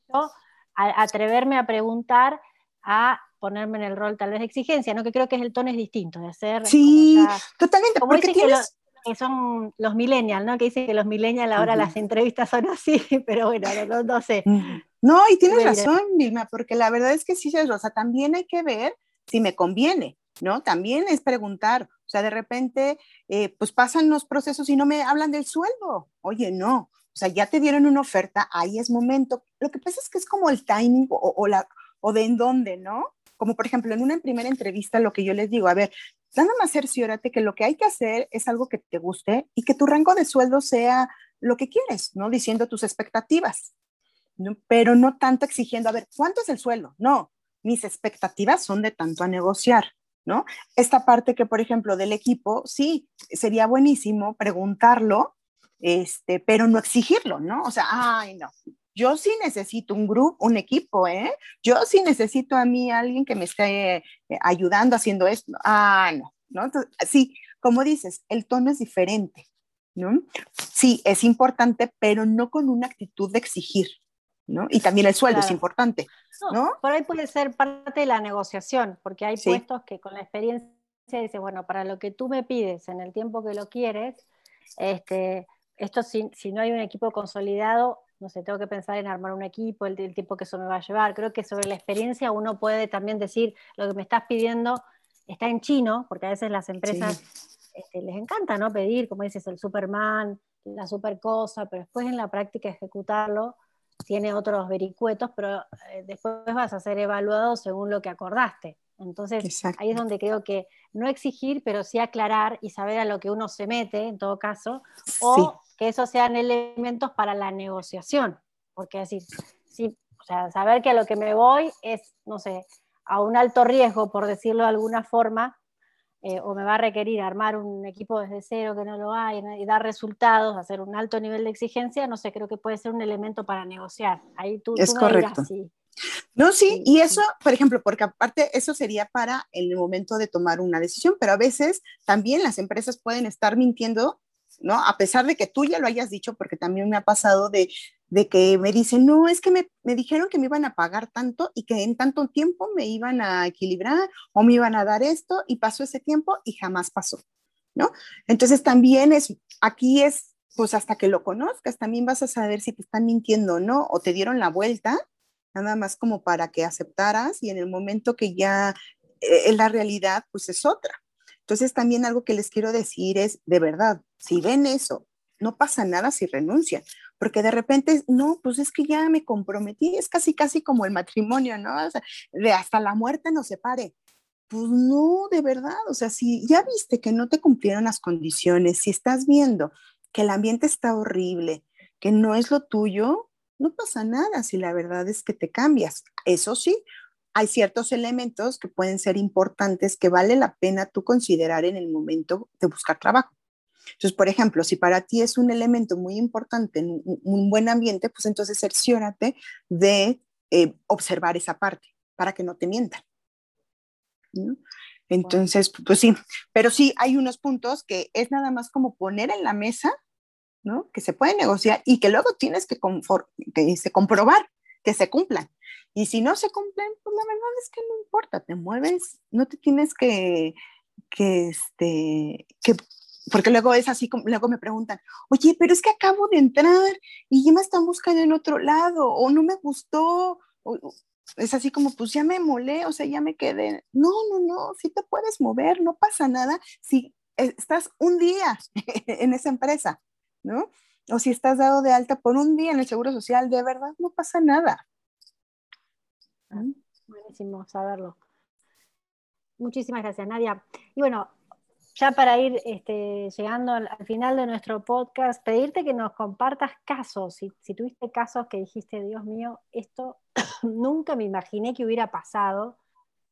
atreverme a preguntar, a ponerme en el rol tal vez de exigencia, ¿no? Que creo que es el tono es distinto, de hacer... Sí, totalmente, porque tienes... Que, son los millennials, ¿no? Que dicen que los millennials ahora las entrevistas son así, pero bueno, no, sé. No, y tienes razón, Vilma, porque la verdad es que sí, Rosa, también hay que ver si me conviene, ¿no? También es preguntar, o sea, de repente, eh, pues pasan los procesos y no me hablan del sueldo. Oye, no, o sea, ya te dieron una oferta, ahí es momento. Lo que pasa es que es como el timing o, la, o de en dónde, ¿no? Como por ejemplo, en una primera entrevista, lo que yo les digo, a ver, nada más cerciórate que lo que hay que hacer es algo que te guste y que tu rango de sueldo sea lo que quieres, ¿no? Diciendo tus expectativas, ¿no? pero no tanto exigiendo, a ver, ¿cuánto es el sueldo? No, mis expectativas son de tanto a negociar, ¿no? Esta parte que, por ejemplo, del equipo, sí, sería buenísimo preguntarlo, este, pero no exigirlo, ¿no? O sea, ay, no, yo sí necesito un grupo, un equipo, ¿eh? Yo sí necesito a mí alguien que me esté eh, ayudando haciendo esto. Ah, no, ¿no? sí, como dices, el tono es diferente, ¿no? Sí, es importante, pero no con una actitud de exigir, ¿no? Y también el sueldo es importante, ¿no? Por ahí puede ser parte de la negociación, porque hay puestos que con la experiencia dice, bueno, para lo que tú me pides en el tiempo que lo quieres, este, esto si, si no hay un equipo consolidado, no sé, tengo que pensar en armar un equipo, el, tiempo que eso me va a llevar. Creo que sobre la experiencia uno puede también decir, lo que me estás pidiendo está en chino, porque a veces las empresas este, les encanta ¿no? pedir, como dices, el Superman, la super cosa, pero después en la práctica ejecutarlo tiene otros vericuetos, pero eh, después vas a ser evaluado según lo que acordaste. Entonces, ahí es donde creo que no exigir, pero sí aclarar y saber a lo que uno se mete, en todo caso, o que esos sean elementos para la negociación. Porque decir, sí, o sea, saber que a lo que me voy es, no sé, a un alto riesgo, por decirlo de alguna forma, eh, o me va a requerir armar un equipo desde cero que no lo hay y dar resultados, hacer un alto nivel de exigencia, no sé, creo que puede ser un elemento para negociar. Ahí tú, es correcto. No, sí, y eso, por ejemplo, porque aparte eso sería para el momento de tomar una decisión, pero a veces también las empresas pueden estar mintiendo ¿no? A pesar de que tú ya lo hayas dicho, porque también me ha pasado de, que me dicen, no, es que me, dijeron que me iban a pagar tanto y que en tanto tiempo me iban a equilibrar o me iban a dar esto y pasó ese tiempo y jamás pasó, ¿no? Entonces también es, aquí es, pues hasta que lo conozcas, también vas a saber si te están mintiendo o no, o te dieron la vuelta, nada más como para que aceptaras y en el momento que ya eh, la realidad, pues es otra. Entonces también algo que les quiero decir es, de verdad, si ven eso, no pasa nada si renuncian, porque de repente, no, pues es que ya me comprometí, es casi, casi como el matrimonio, ¿no? O sea, de hasta la muerte nos separe. Pues no, de verdad, o sea, si ya viste que no te cumplieron las condiciones, si estás viendo que el ambiente está horrible, que no es lo tuyo, no pasa nada si la verdad es que te cambias. Eso sí, hay ciertos elementos que pueden ser importantes que vale la pena tú considerar en el momento de buscar trabajo. Entonces, por ejemplo, si para ti es un elemento muy importante, un, un buen ambiente, pues entonces cerciórate de eh, observar esa parte para que no te mientan. Entonces, pues sí, pero sí hay unos puntos que es nada más como poner en la mesa, ¿no? Que se puede negociar y que luego tienes que, que se comprobar que se cumplan. Y si no se cumplen, pues la verdad es que no importa, te mueves, no te tienes que, que, este, que porque luego es así, luego me preguntan, oye, pero es que acabo de entrar y ya me están buscando en otro lado, o no me gustó, es así como, pues ya me molé, o sea, ya me quedé. No, no, no, sí te puedes mover, no pasa nada si estás un día en esa empresa, ¿no? O si estás dado de alta por un día en el Seguro Social, de verdad no pasa nada. Buenísimo saberlo. Muchísimas gracias, Nadia. Y bueno, ya para ir este, llegando al, final de nuestro podcast, pedirte que nos compartas casos, si, tuviste casos que dijiste, Dios mío, esto nunca me imaginé que hubiera pasado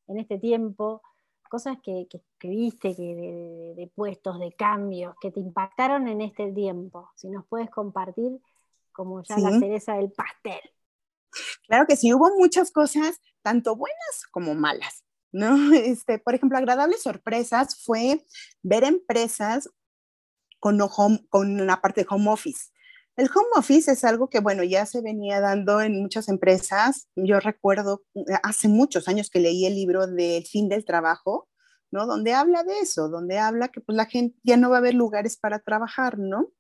en este tiempo, cosas que, viste, que de, puestos, de cambios, que te impactaron en este tiempo. Si nos puedes compartir como ya la cereza del pastel. Claro que sí, hubo muchas cosas, tanto buenas como malas. ¿No? Este, por ejemplo, agradables sorpresas fue ver empresas con, con una parte de home office. El home office es algo que, bueno, ya se venía dando en muchas empresas. Yo recuerdo eh, hace muchos años que leí el libro del fin del trabajo, ¿no? Donde habla de eso, donde habla que pues la gente ya no va a haber lugares para trabajar, ¿no?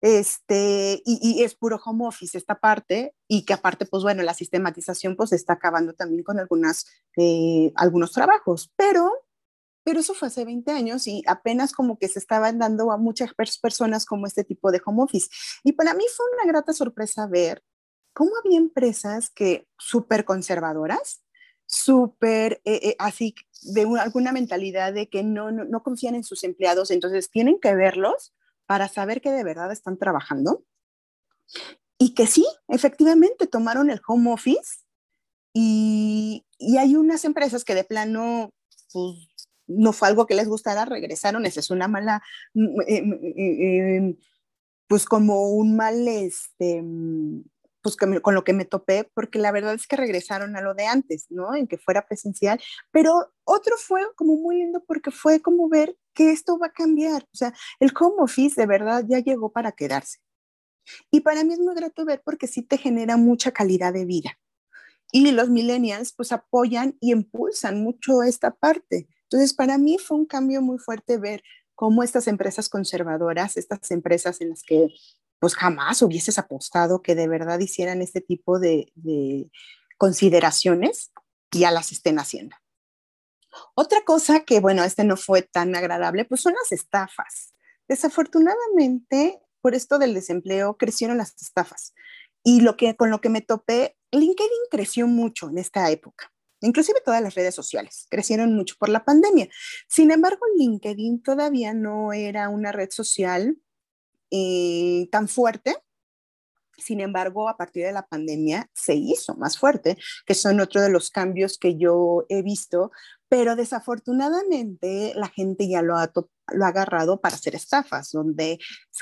Este, y, es puro home office esta parte, y que aparte, pues bueno, la sistematización pues está acabando también con algunas, eh, algunos trabajos, pero, pero eso fue hace 20 años y apenas como que se estaban dando a muchas personas como este tipo de home office. Y para mí fue una grata sorpresa ver cómo había empresas que súper conservadoras, súper eh, eh, así de alguna mentalidad de que no, no, no confían en sus empleados, entonces tienen que verlos para saber que de verdad están trabajando. Y que sí, efectivamente tomaron el home office y, hay unas empresas que de plano pues, no fue algo que les gustara, regresaron, esa es una mala, mm, eh, mm, eh, em, pues como un mal, este, mm, pues con lo que me topé, porque la verdad es que regresaron a lo de antes, ¿no? En que fuera presencial, pero otro fue como muy lindo porque fue como ver que esto va a cambiar. O sea, el home office de verdad ya llegó para quedarse. Y para mí es muy grato ver porque sí te genera mucha calidad de vida. Y los millennials pues apoyan y impulsan mucho esta parte. Entonces, para mí fue un cambio muy fuerte ver cómo estas empresas conservadoras, estas empresas en las que pues jamás hubieses apostado que de verdad hicieran este tipo de, de consideraciones, ya las estén haciendo. Otra cosa que, bueno, este no fue tan agradable, pues son las estafas. Desafortunadamente, por esto del desempleo, crecieron las estafas. Y lo que, con lo que me topé, LinkedIn creció mucho en esta época. Inclusive todas las redes sociales crecieron mucho por la pandemia. Sin embargo, LinkedIn todavía no era una red social eh, tan fuerte. Sin embargo, a partir de la pandemia se hizo más fuerte, que son otro de los cambios que yo he visto, pero desafortunadamente la gente ya lo ha, lo ha agarrado para hacer estafas, donde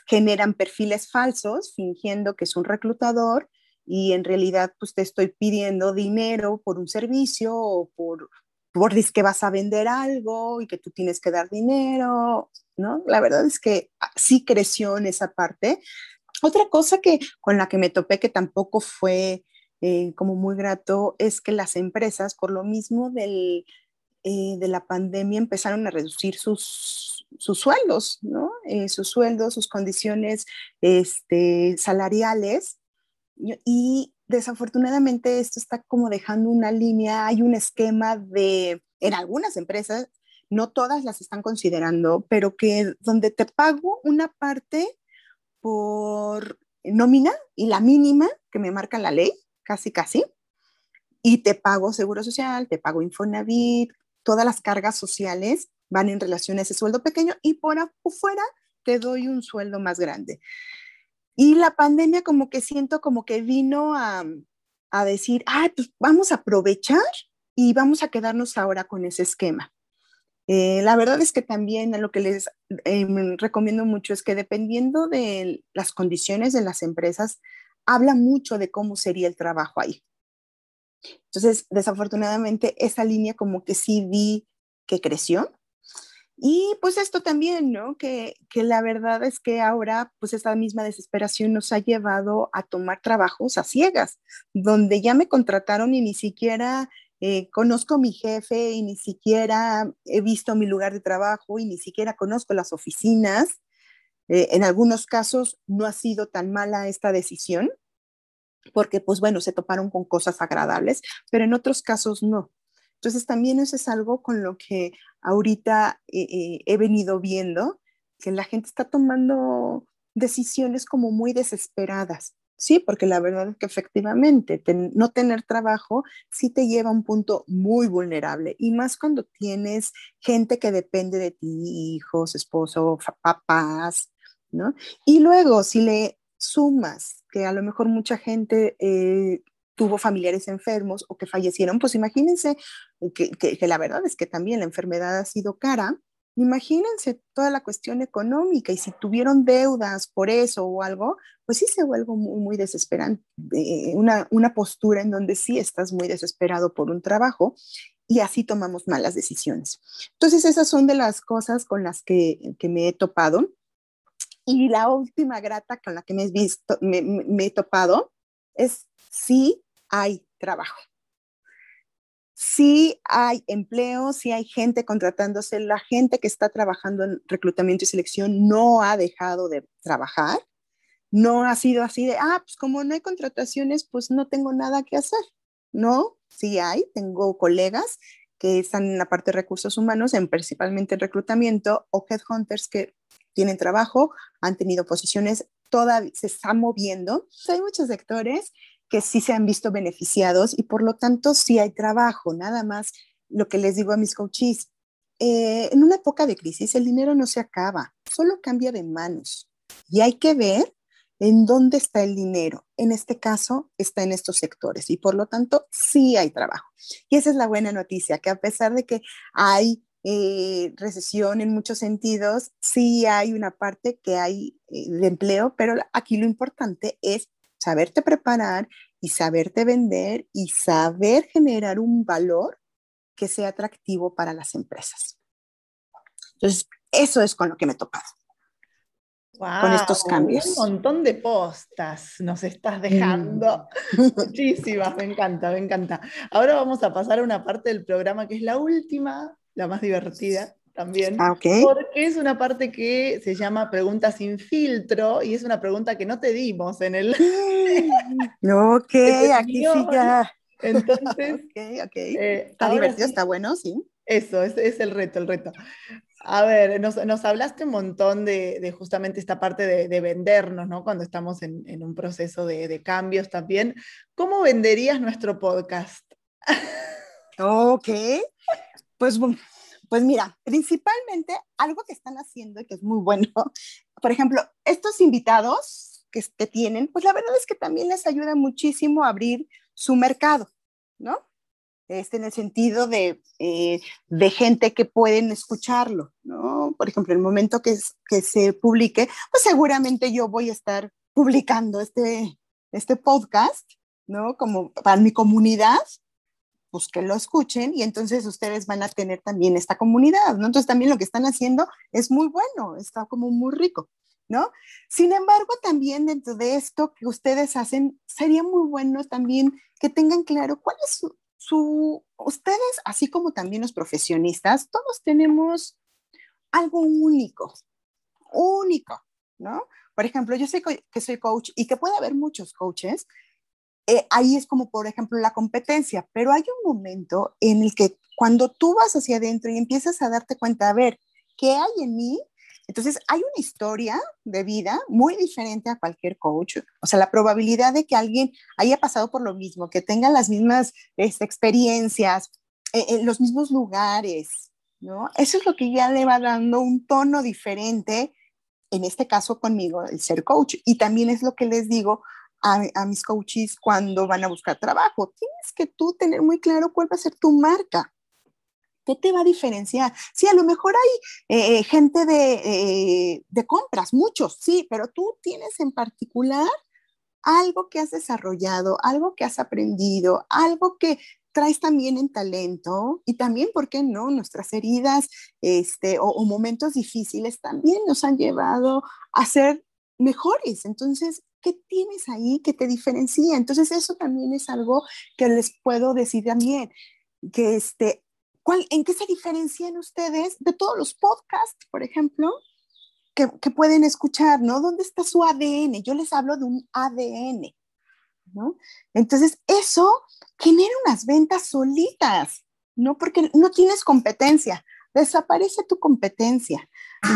generan perfiles falsos fingiendo que es un reclutador y en realidad pues te estoy pidiendo dinero por un servicio o por, por que vas a vender algo y que tú tienes que dar dinero, ¿no? La verdad es que ah, sí creció en esa parte, otra cosa que con la que me topé que tampoco fue eh, como muy grato es que las empresas, por lo mismo del, eh, de la pandemia, empezaron a reducir sus, sueldos, ¿no? Eh, sus sueldos, sus condiciones este, salariales. Y desafortunadamente esto está como dejando una línea, hay un esquema de, en algunas empresas, no todas las están considerando, pero que donde te pago una parte por nómina y la mínima que me marca la ley, casi casi, y te pago seguro social, te pago Infonavit, todas las cargas sociales van en relación a ese sueldo pequeño y por afuera te doy un sueldo más grande. Y la pandemia como que siento como que vino a, a decir, ah, pues vamos a aprovechar y vamos a quedarnos ahora con ese esquema. Eh, la verdad es que también lo que les eh, recomiendo mucho es que dependiendo de las condiciones de las empresas, habla mucho de cómo sería el trabajo ahí. Entonces, desafortunadamente, esa línea como que sí vi que creció. Y pues esto también, ¿no? Que, que la verdad es que ahora, pues esta misma desesperación nos ha llevado a tomar trabajos a ciegas, donde ya me contrataron y ni siquiera eh, conozco a mi jefe y ni siquiera he visto mi lugar de trabajo y ni siquiera conozco las oficinas. Eh, en algunos casos no ha sido tan mala esta decisión, porque pues bueno, se toparon con cosas agradables, pero en otros casos no. Entonces también eso es algo con lo que ahorita eh, he venido viendo, que la gente está tomando decisiones como muy desesperadas. Sí, porque la verdad es que efectivamente no tener trabajo sí te lleva a un punto muy vulnerable y más cuando tienes gente que depende de ti, hijos, esposo, papás, ¿no? Y luego si le sumas que a lo mejor mucha gente eh, tuvo familiares enfermos o que fallecieron, pues imagínense que, que la verdad es que también la enfermedad ha sido cara Imagínense toda la cuestión económica y si tuvieron deudas por eso o algo, pues sí se vuelve muy, muy desesperante, eh, una, una postura en donde sí estás muy desesperado por un trabajo y así tomamos malas decisiones. Entonces esas son de las cosas con las que, que me he topado. Y la última grata con la que me he, visto, me, me he topado es si hay trabajo sí hay empleo, sí hay gente contratándose, la gente que está trabajando en reclutamiento y selección no ha dejado de trabajar, no ha sido así de, ah, pues como no hay contrataciones, pues no tengo nada que hacer, ¿no? Sí hay, tengo colegas que están en la parte de recursos humanos, en principalmente en reclutamiento, o headhunters que tienen trabajo, han tenido posiciones, todavía se están moviendo. hay muchos sectores que sí se han visto beneficiados y por lo tanto sí hay trabajo. Nada más lo que les digo a mis coaches, eh, en una época de crisis el dinero no se acaba, solo cambia de manos y hay que ver en dónde está el dinero. En este caso está en estos sectores y por lo tanto sí hay trabajo. Y esa es la buena noticia, que a pesar de que hay eh, recesión en muchos sentidos, sí hay una parte que hay eh, de empleo, pero aquí lo importante es saberte preparar y saberte vender y saber generar un valor que sea atractivo para las empresas. Entonces, eso es con lo que me he tocado. con estos cambios. Un montón de postas nos estás dejando. Mm. Muchísimas, me encanta, me encanta. Ahora vamos a pasar a una parte del programa que es la última, la más divertida, también. Ah, porque es una parte que se llama preguntas sin filtro y es una pregunta que no te dimos en el. ok, aquí sí ya. Entonces. ok, ok. Eh, está divertido, está bueno, sí. Eso, es, es, el reto, el reto. A ver, nos, nos hablaste un montón de, de justamente esta parte de, de, vendernos, ¿no? Cuando estamos en, en un proceso de, de, cambios también. ¿Cómo venderías nuestro podcast? ok, pues pues mira, principalmente algo que están haciendo y que es muy bueno, por ejemplo, estos invitados que, que tienen, pues la verdad es que también les ayuda muchísimo a abrir su mercado, ¿no? Este, en el sentido de, eh, de gente que pueden escucharlo, ¿no? Por ejemplo, el momento que, que se publique, pues seguramente yo voy a estar publicando este, este podcast, ¿no? Como para mi comunidad, pues que lo escuchen y entonces ustedes van a tener también esta comunidad, ¿no? Entonces también lo que están haciendo es muy bueno, está como muy rico, ¿no? Sin embargo, también dentro de esto que ustedes hacen, sería muy bueno también que tengan claro cuál es su, su ustedes, así como también los profesionistas, todos tenemos algo único, único, ¿no? Por ejemplo, yo sé que soy coach y que puede haber muchos coaches, eh, ahí es como, por ejemplo, la competencia, pero hay un momento en el que cuando tú vas hacia adentro y empiezas a darte cuenta, a ver, ¿qué hay en mí? Entonces, hay una historia de vida muy diferente a cualquier coach. O sea, la probabilidad de que alguien haya pasado por lo mismo, que tenga las mismas este, experiencias, en eh, eh, los mismos lugares, ¿no? Eso es lo que ya le va dando un tono diferente, en este caso conmigo, el ser coach. Y también es lo que les digo a, mis coaches cuando van a buscar trabajo. Tienes que tú tener muy claro cuál va a ser tu marca. ¿Qué te va a diferenciar? Sí, a lo mejor hay eh, gente de, eh, de compras, muchos, sí, pero tú tienes en particular algo que has desarrollado, algo que has aprendido, algo que traes también en talento y también, ¿por qué no? Nuestras heridas este, o, momentos difíciles también nos han llevado a ser mejores. Entonces, ¿qué tienes ahí que te diferencia? Entonces eso también es algo que les puedo decir también. que este, ¿cuál, ¿en qué se diferencian ustedes de todos los podcasts, por ejemplo, que, pueden escuchar, ¿no? ¿Dónde está su ADN? Yo les hablo de un ADN, ¿no? Entonces, eso genera unas ventas solitas, ¿no? Porque no tienes competencia, desaparece tu competencia,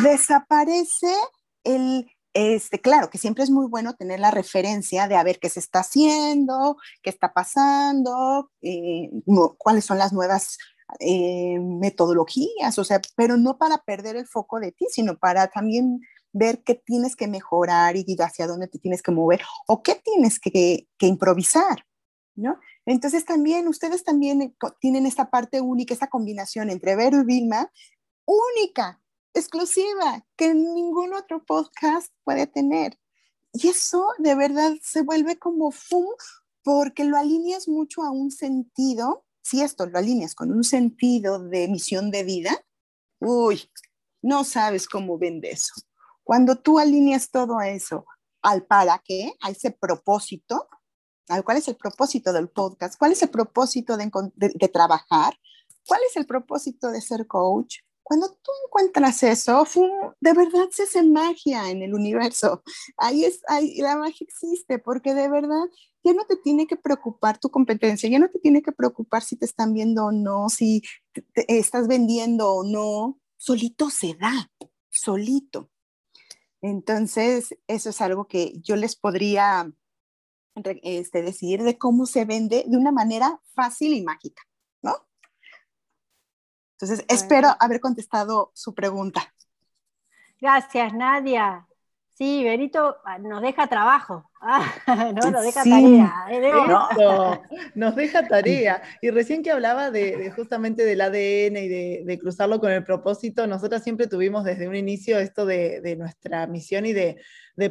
desaparece el, este, claro, que siempre es muy bueno tener la referencia de a ver qué se está haciendo, qué está pasando, eh, cuáles son las nuevas eh, metodologías, o sea, pero no para perder el foco de ti, sino para también ver qué tienes que mejorar y hacia dónde te tienes que mover o qué tienes que, improvisar, ¿no? Entonces también ustedes también tienen esta parte única, esta combinación entre Vero y Vilma, única, exclusiva, que ningún otro podcast puede tener. Y eso de verdad se vuelve como fum, porque lo alineas mucho a un sentido. Si esto lo alineas con un sentido de misión de vida, uy, no sabes cómo vende eso. Cuando tú alineas todo eso al para qué, a ese propósito, ¿Cuál es el propósito del podcast? ¿Cuál es el propósito de, trabajar? ¿Cuál es el propósito de ser coach? Cuando tú encuentras eso, de verdad se hace magia en el universo. Ahí es, ahí, la magia existe, porque de verdad ya no te tiene que preocupar tu competencia, ya no te tiene que preocupar si te están viendo o no, si estás vendiendo o no. Solito se da, solito. Entonces, eso es algo que yo les podría este, decidir de cómo se vende de una manera fácil y mágica, Entonces, espero haber contestado su pregunta. Gracias, Nadia. Sí, Benito ah, nos deja trabajo. Ah, no, nos deja tarea. ¿eh? nos deja tarea. Y recién que hablaba de, justamente del ADN y de, cruzarlo con el propósito, nosotras siempre tuvimos desde un inicio esto de, nuestra misión y de,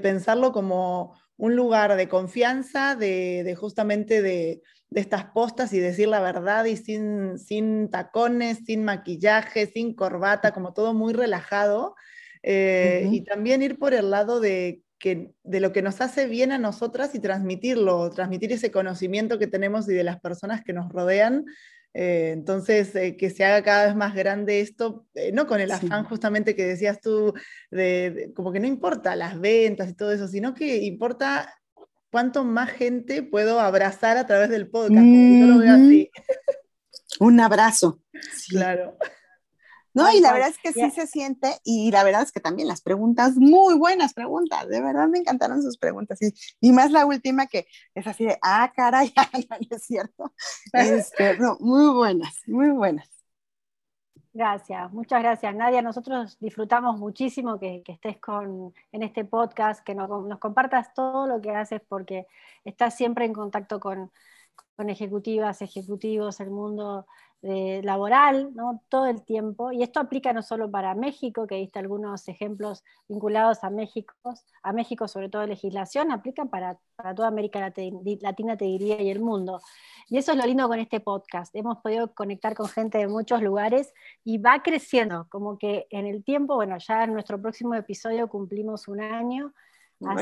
pensarlo como un lugar de confianza, de, justamente de, estas postas y decir la verdad y sin, sin tacones, sin maquillaje, sin corbata, como todo muy relajado. Eh, y también ir por el lado de, que, de lo que nos hace bien a nosotras y transmitirlo, transmitir ese conocimiento que tenemos y de las personas que nos rodean. Eh, entonces, eh, que se haga cada vez más grande esto, no con el afán justamente que decías tú, de, como que no importa las ventas y todo eso, sino que importa cuánto más gente puedo abrazar a través del podcast. yo lo veo así. Un abrazo. Claro. No, y la verdad es que sí se siente, y la verdad es que también las preguntas, muy buenas preguntas, de verdad me encantaron sus preguntas, y, más la última que es así de, ah, caray, no es cierto. Este, muy buenas, muy buenas. Gracias, muchas gracias Nadia. Nosotros disfrutamos muchísimo que, estés con, en este podcast, que nos, compartas todo lo que haces porque estás siempre en contacto con, con ejecutivas, ejecutivos, el mundo laboral, ¿no? todo el tiempo, y esto aplica no solo para México, que diste algunos ejemplos vinculados a México, a México sobre todo legislación, aplica para, para toda América Latina, te diría, y el mundo. Y eso es lo lindo con este podcast, hemos podido conectar con gente de muchos lugares y va creciendo, como que en el tiempo, bueno, ya en nuestro próximo episodio cumplimos un año.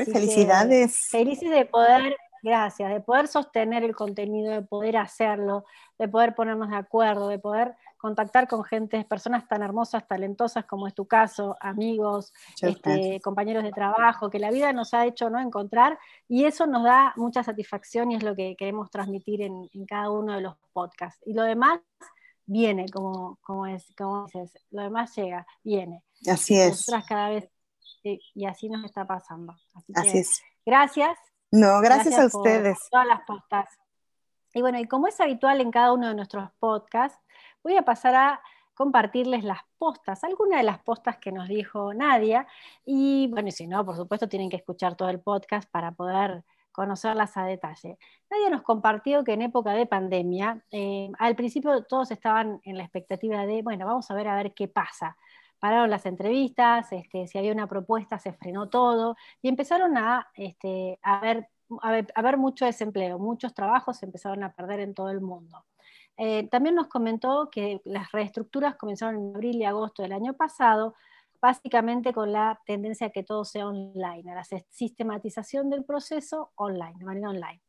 felicidades. Felices de poder Gracias, de poder sostener el contenido, de poder hacerlo, de poder ponernos de acuerdo, de poder contactar con gente, personas tan hermosas, talentosas como es tu caso, amigos, este, compañeros de trabajo, que la vida nos ha hecho ¿no? encontrar y eso nos da mucha satisfacción y es lo que queremos transmitir en, cada uno de los podcasts. Y lo demás viene, como, como, es, como dices, lo demás llega, viene. Así es. cada vez, y así nos está pasando. Así, es. Gracias no, gracias, a ustedes. todas las postas. Y bueno, y como es habitual en cada uno de nuestros podcasts, voy a pasar a compartirles las postas, algunas de las postas que nos dijo Nadia. Y bueno, si no, por supuesto, tienen que escuchar todo el podcast para poder conocerlas a detalle. Nadia nos compartió que en época de pandemia, eh, al principio todos estaban en la expectativa de, bueno, vamos a ver a ver qué pasa pararon las entrevistas, este, si había una propuesta se frenó todo y empezaron a, este, a, ver, a, ver, mucho desempleo, muchos trabajos se empezaron a perder en todo el mundo. Eh, también nos comentó que las reestructuras comenzaron en abril y agosto del año pasado, básicamente con la tendencia a que todo sea online, a la sistematización del proceso online, de manera online.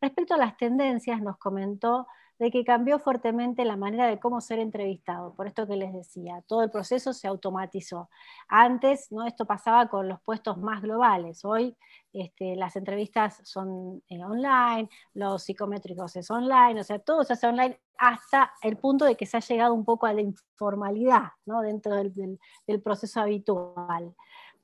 Respecto a las tendencias, nos comentó de que cambió fuertemente la manera de cómo ser entrevistado, por esto que les decía, todo el proceso se automatizó. Antes, ¿no? esto pasaba con los puestos más globales, hoy este, las entrevistas son eh, online, los psicométricos es online, o sea, todo se hace online hasta el punto de que se ha llegado un poco a la informalidad ¿no? dentro del proceso habitual.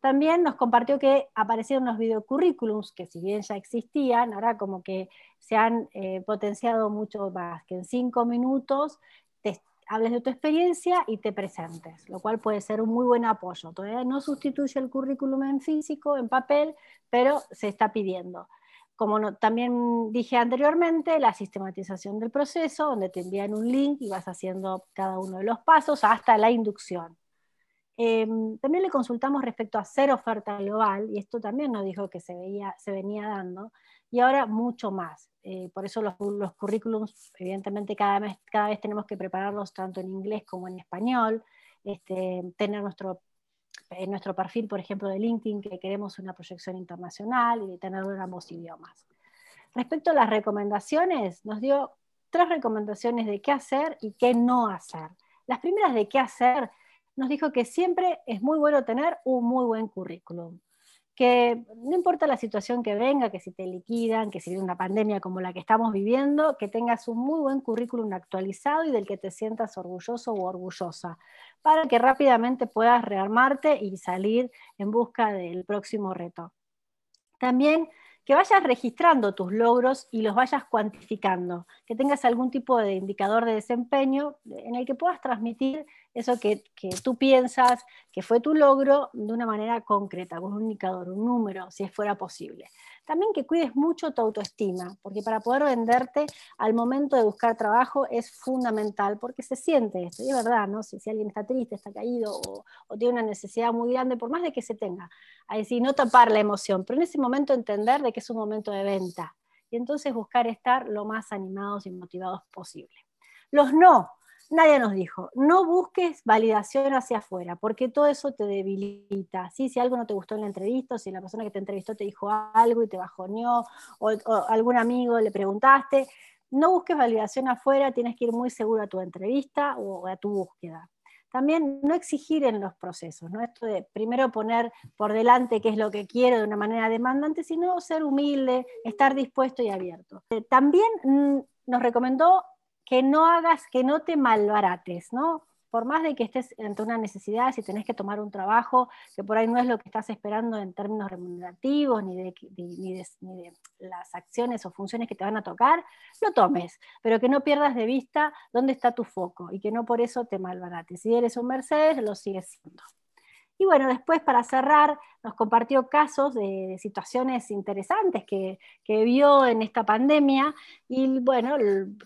También nos compartió que aparecieron los videocurrículums, que si bien ya existían, ahora como que se han eh, potenciado mucho más, que en cinco minutos te hables de tu experiencia y te presentes, lo cual puede ser un muy buen apoyo. Todavía no sustituye el currículum en físico, en papel, pero se está pidiendo. Como también dije anteriormente, la sistematización del proceso, donde te envían un link y vas haciendo cada uno de los pasos hasta la inducción. Em, también le consultamos respecto a hacer oferta global, y esto también nos dijo que se, veía, se venía dando, y ahora mucho más. Eh, por eso los, los, currículums, evidentemente, cada vez, cada vez tenemos que prepararlos tanto en inglés como en español, este, tener nuestro, en nuestro perfil, por ejemplo, de LinkedIn, que queremos una proyección internacional y tenerlo en ambos idiomas. Respecto a las recomendaciones, nos dio tres recomendaciones de qué hacer y qué no hacer. Las primeras de qué hacer nos dijo que siempre es muy bueno tener un muy buen currículum. Que no importa la situación que venga, que si te liquidan, que si viene una pandemia como la que estamos viviendo, que tengas un muy buen currículum actualizado y del que te sientas orgulloso o orgullosa, para que rápidamente puedas rearmarte y salir en busca del próximo reto. También que vayas registrando tus logros y los vayas cuantificando, que tengas algún tipo de indicador de desempeño en el que puedas transmitir eso que, tú piensas que fue tu logro de una manera concreta, con un indicador, un número, si fuera posible. También que cuides mucho tu autoestima, porque para poder venderte al momento de buscar trabajo es fundamental, porque se siente esto, y es verdad, ¿no? Si, alguien está triste, está caído o, o, tiene una necesidad muy grande, por más de que se tenga, a decir, no tapar la emoción, pero en ese momento entender de que es un momento de venta, y entonces buscar estar lo más animados y motivados posible. Los no, nadie nos dijo, no busques validación hacia afuera, porque todo eso te debilita. ¿sí? Si algo no te gustó en la entrevista, si la persona que te entrevistó te dijo algo y te bajoneó, o, o algún amigo le preguntaste, no busques validación afuera, tienes que ir muy seguro a tu entrevista o a tu búsqueda. También no exigir en los procesos, ¿no? Esto de primero poner por delante qué es lo que quiero de una manera demandante, sino ser humilde, estar dispuesto y abierto. Eh, también mm, nos recomendó que no hagas, que no te malbarates, ¿no? Por más de que estés ante una necesidad, si tenés que tomar un trabajo que por ahí no es lo que estás esperando en términos remunerativos, ni de, ni de, las acciones o funciones que te van a tocar, lo tomes, pero que no pierdas de vista dónde está tu foco y que no por eso te malbarates. Si eres un Mercedes, lo sigues siendo. Y bueno, después para cerrar, nos compartió casos de, situaciones interesantes que, vio en esta pandemia y bueno,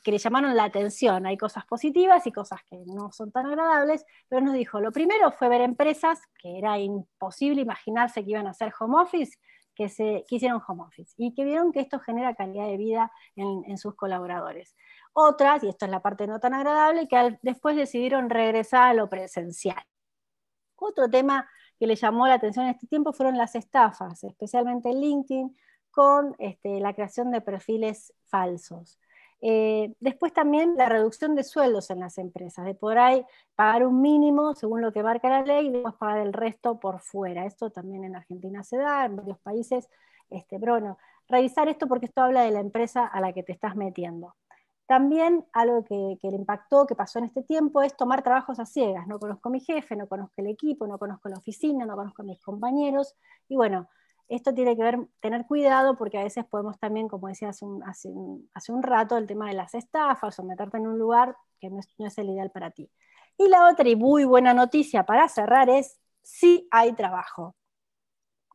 que le llamaron la atención. Hay cosas positivas y cosas que no son tan agradables, pero nos dijo, lo primero fue ver empresas que era imposible imaginarse que iban a hacer home office, que, se, hicieron home office y que vieron que esto genera calidad de vida en, sus colaboradores. Otras, y esto es la parte no tan agradable, que después decidieron regresar a lo presencial. Otro tema que le llamó la atención en este tiempo fueron las estafas, especialmente en LinkedIn, con este, la creación de perfiles falsos. Eh, después también la reducción de sueldos en las empresas, de por ahí pagar un mínimo según lo que marca la ley y después pagar el resto por fuera. Esto también en Argentina se da, en varios países. Este, pero bueno, revisar esto porque esto habla de la empresa a la que te estás metiendo. También algo que, le impactó, que pasó en este tiempo, es tomar trabajos a ciegas. No conozco mi jefe, no conozco el equipo, no conozco la oficina, no conozco a mis compañeros. Y bueno, esto tiene que ver, tener cuidado porque a veces podemos también, como decía hace un, hace un, rato, el tema de las estafas o meterte en un lugar que no es, no es el ideal para ti. Y la otra y muy buena noticia para cerrar es, sí hay trabajo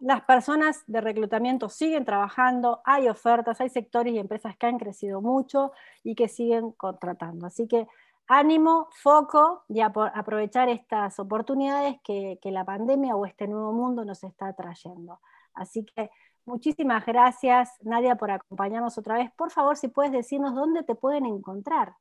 las personas de reclutamiento siguen trabajando, hay ofertas, hay sectores y empresas que han crecido mucho y que siguen contratando. Así que ánimo, foco y aprovechar estas oportunidades que, la pandemia o este nuevo mundo nos está trayendo. Así que muchísimas gracias, Nadia, por acompañarnos otra vez. Por favor, si puedes decirnos dónde te pueden encontrar.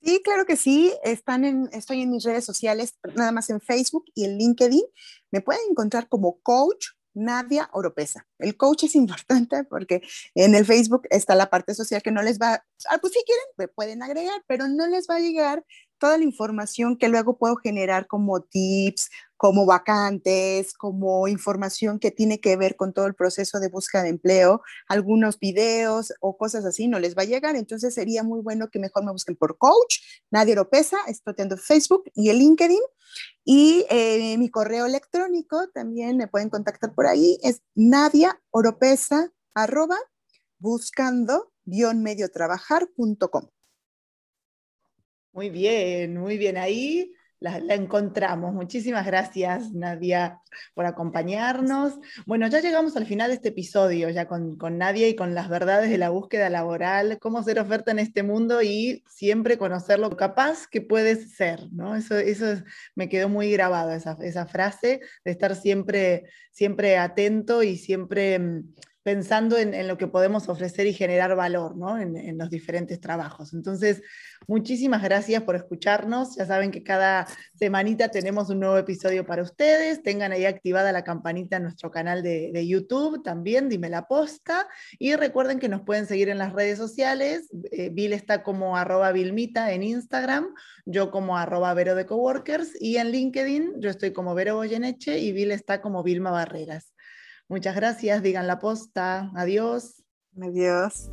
Sí, claro que sí. Están en, estoy en mis redes sociales, nada más en Facebook y en LinkedIn. Me pueden encontrar como coach Nadia Oropesa. El coach es importante porque en el Facebook está la parte social que no les va, ah, pues si quieren, pueden agregar, pero no les va a llegar toda la información que luego puedo generar como tips, como vacantes, como información que tiene que ver con todo el proceso de búsqueda de empleo, algunos videos o cosas así, no les va a llegar. Entonces sería muy bueno que mejor me busquen por coach, Nadia Oropesa, estoy en Facebook y el LinkedIn. Y eh, mi correo electrónico también me pueden contactar por ahí, es Nadia Oropesa, arroba, buscando mediotrabajar.com. Muy bien, muy bien. Ahí la, encontramos. Muchísimas gracias, Nadia, por acompañarnos. Bueno, ya llegamos al final de este episodio, ya con, Nadia y con las verdades de la búsqueda laboral, cómo ser oferta en este mundo y siempre conocer lo capaz que puedes ser, ¿no? Eso, eso me quedó muy grabado, esa, esa frase de estar siempre, siempre atento y siempre mm, pensando en, lo que podemos ofrecer y generar valor ¿no? en, los diferentes trabajos. Entonces, muchísimas gracias por escucharnos. Ya saben que cada semanita tenemos un nuevo episodio para ustedes. Tengan ahí activada la campanita en nuestro canal de, YouTube también, dime la posta. Y recuerden que nos pueden seguir en las redes sociales. Eh, Bill está como arroba Vilmita en Instagram, yo como arroba Vero de Coworkers y en LinkedIn yo estoy como Vero Goyeneche y Bill está como Vilma Barreras. Muchas gracias, digan la posta. Adiós. Adiós.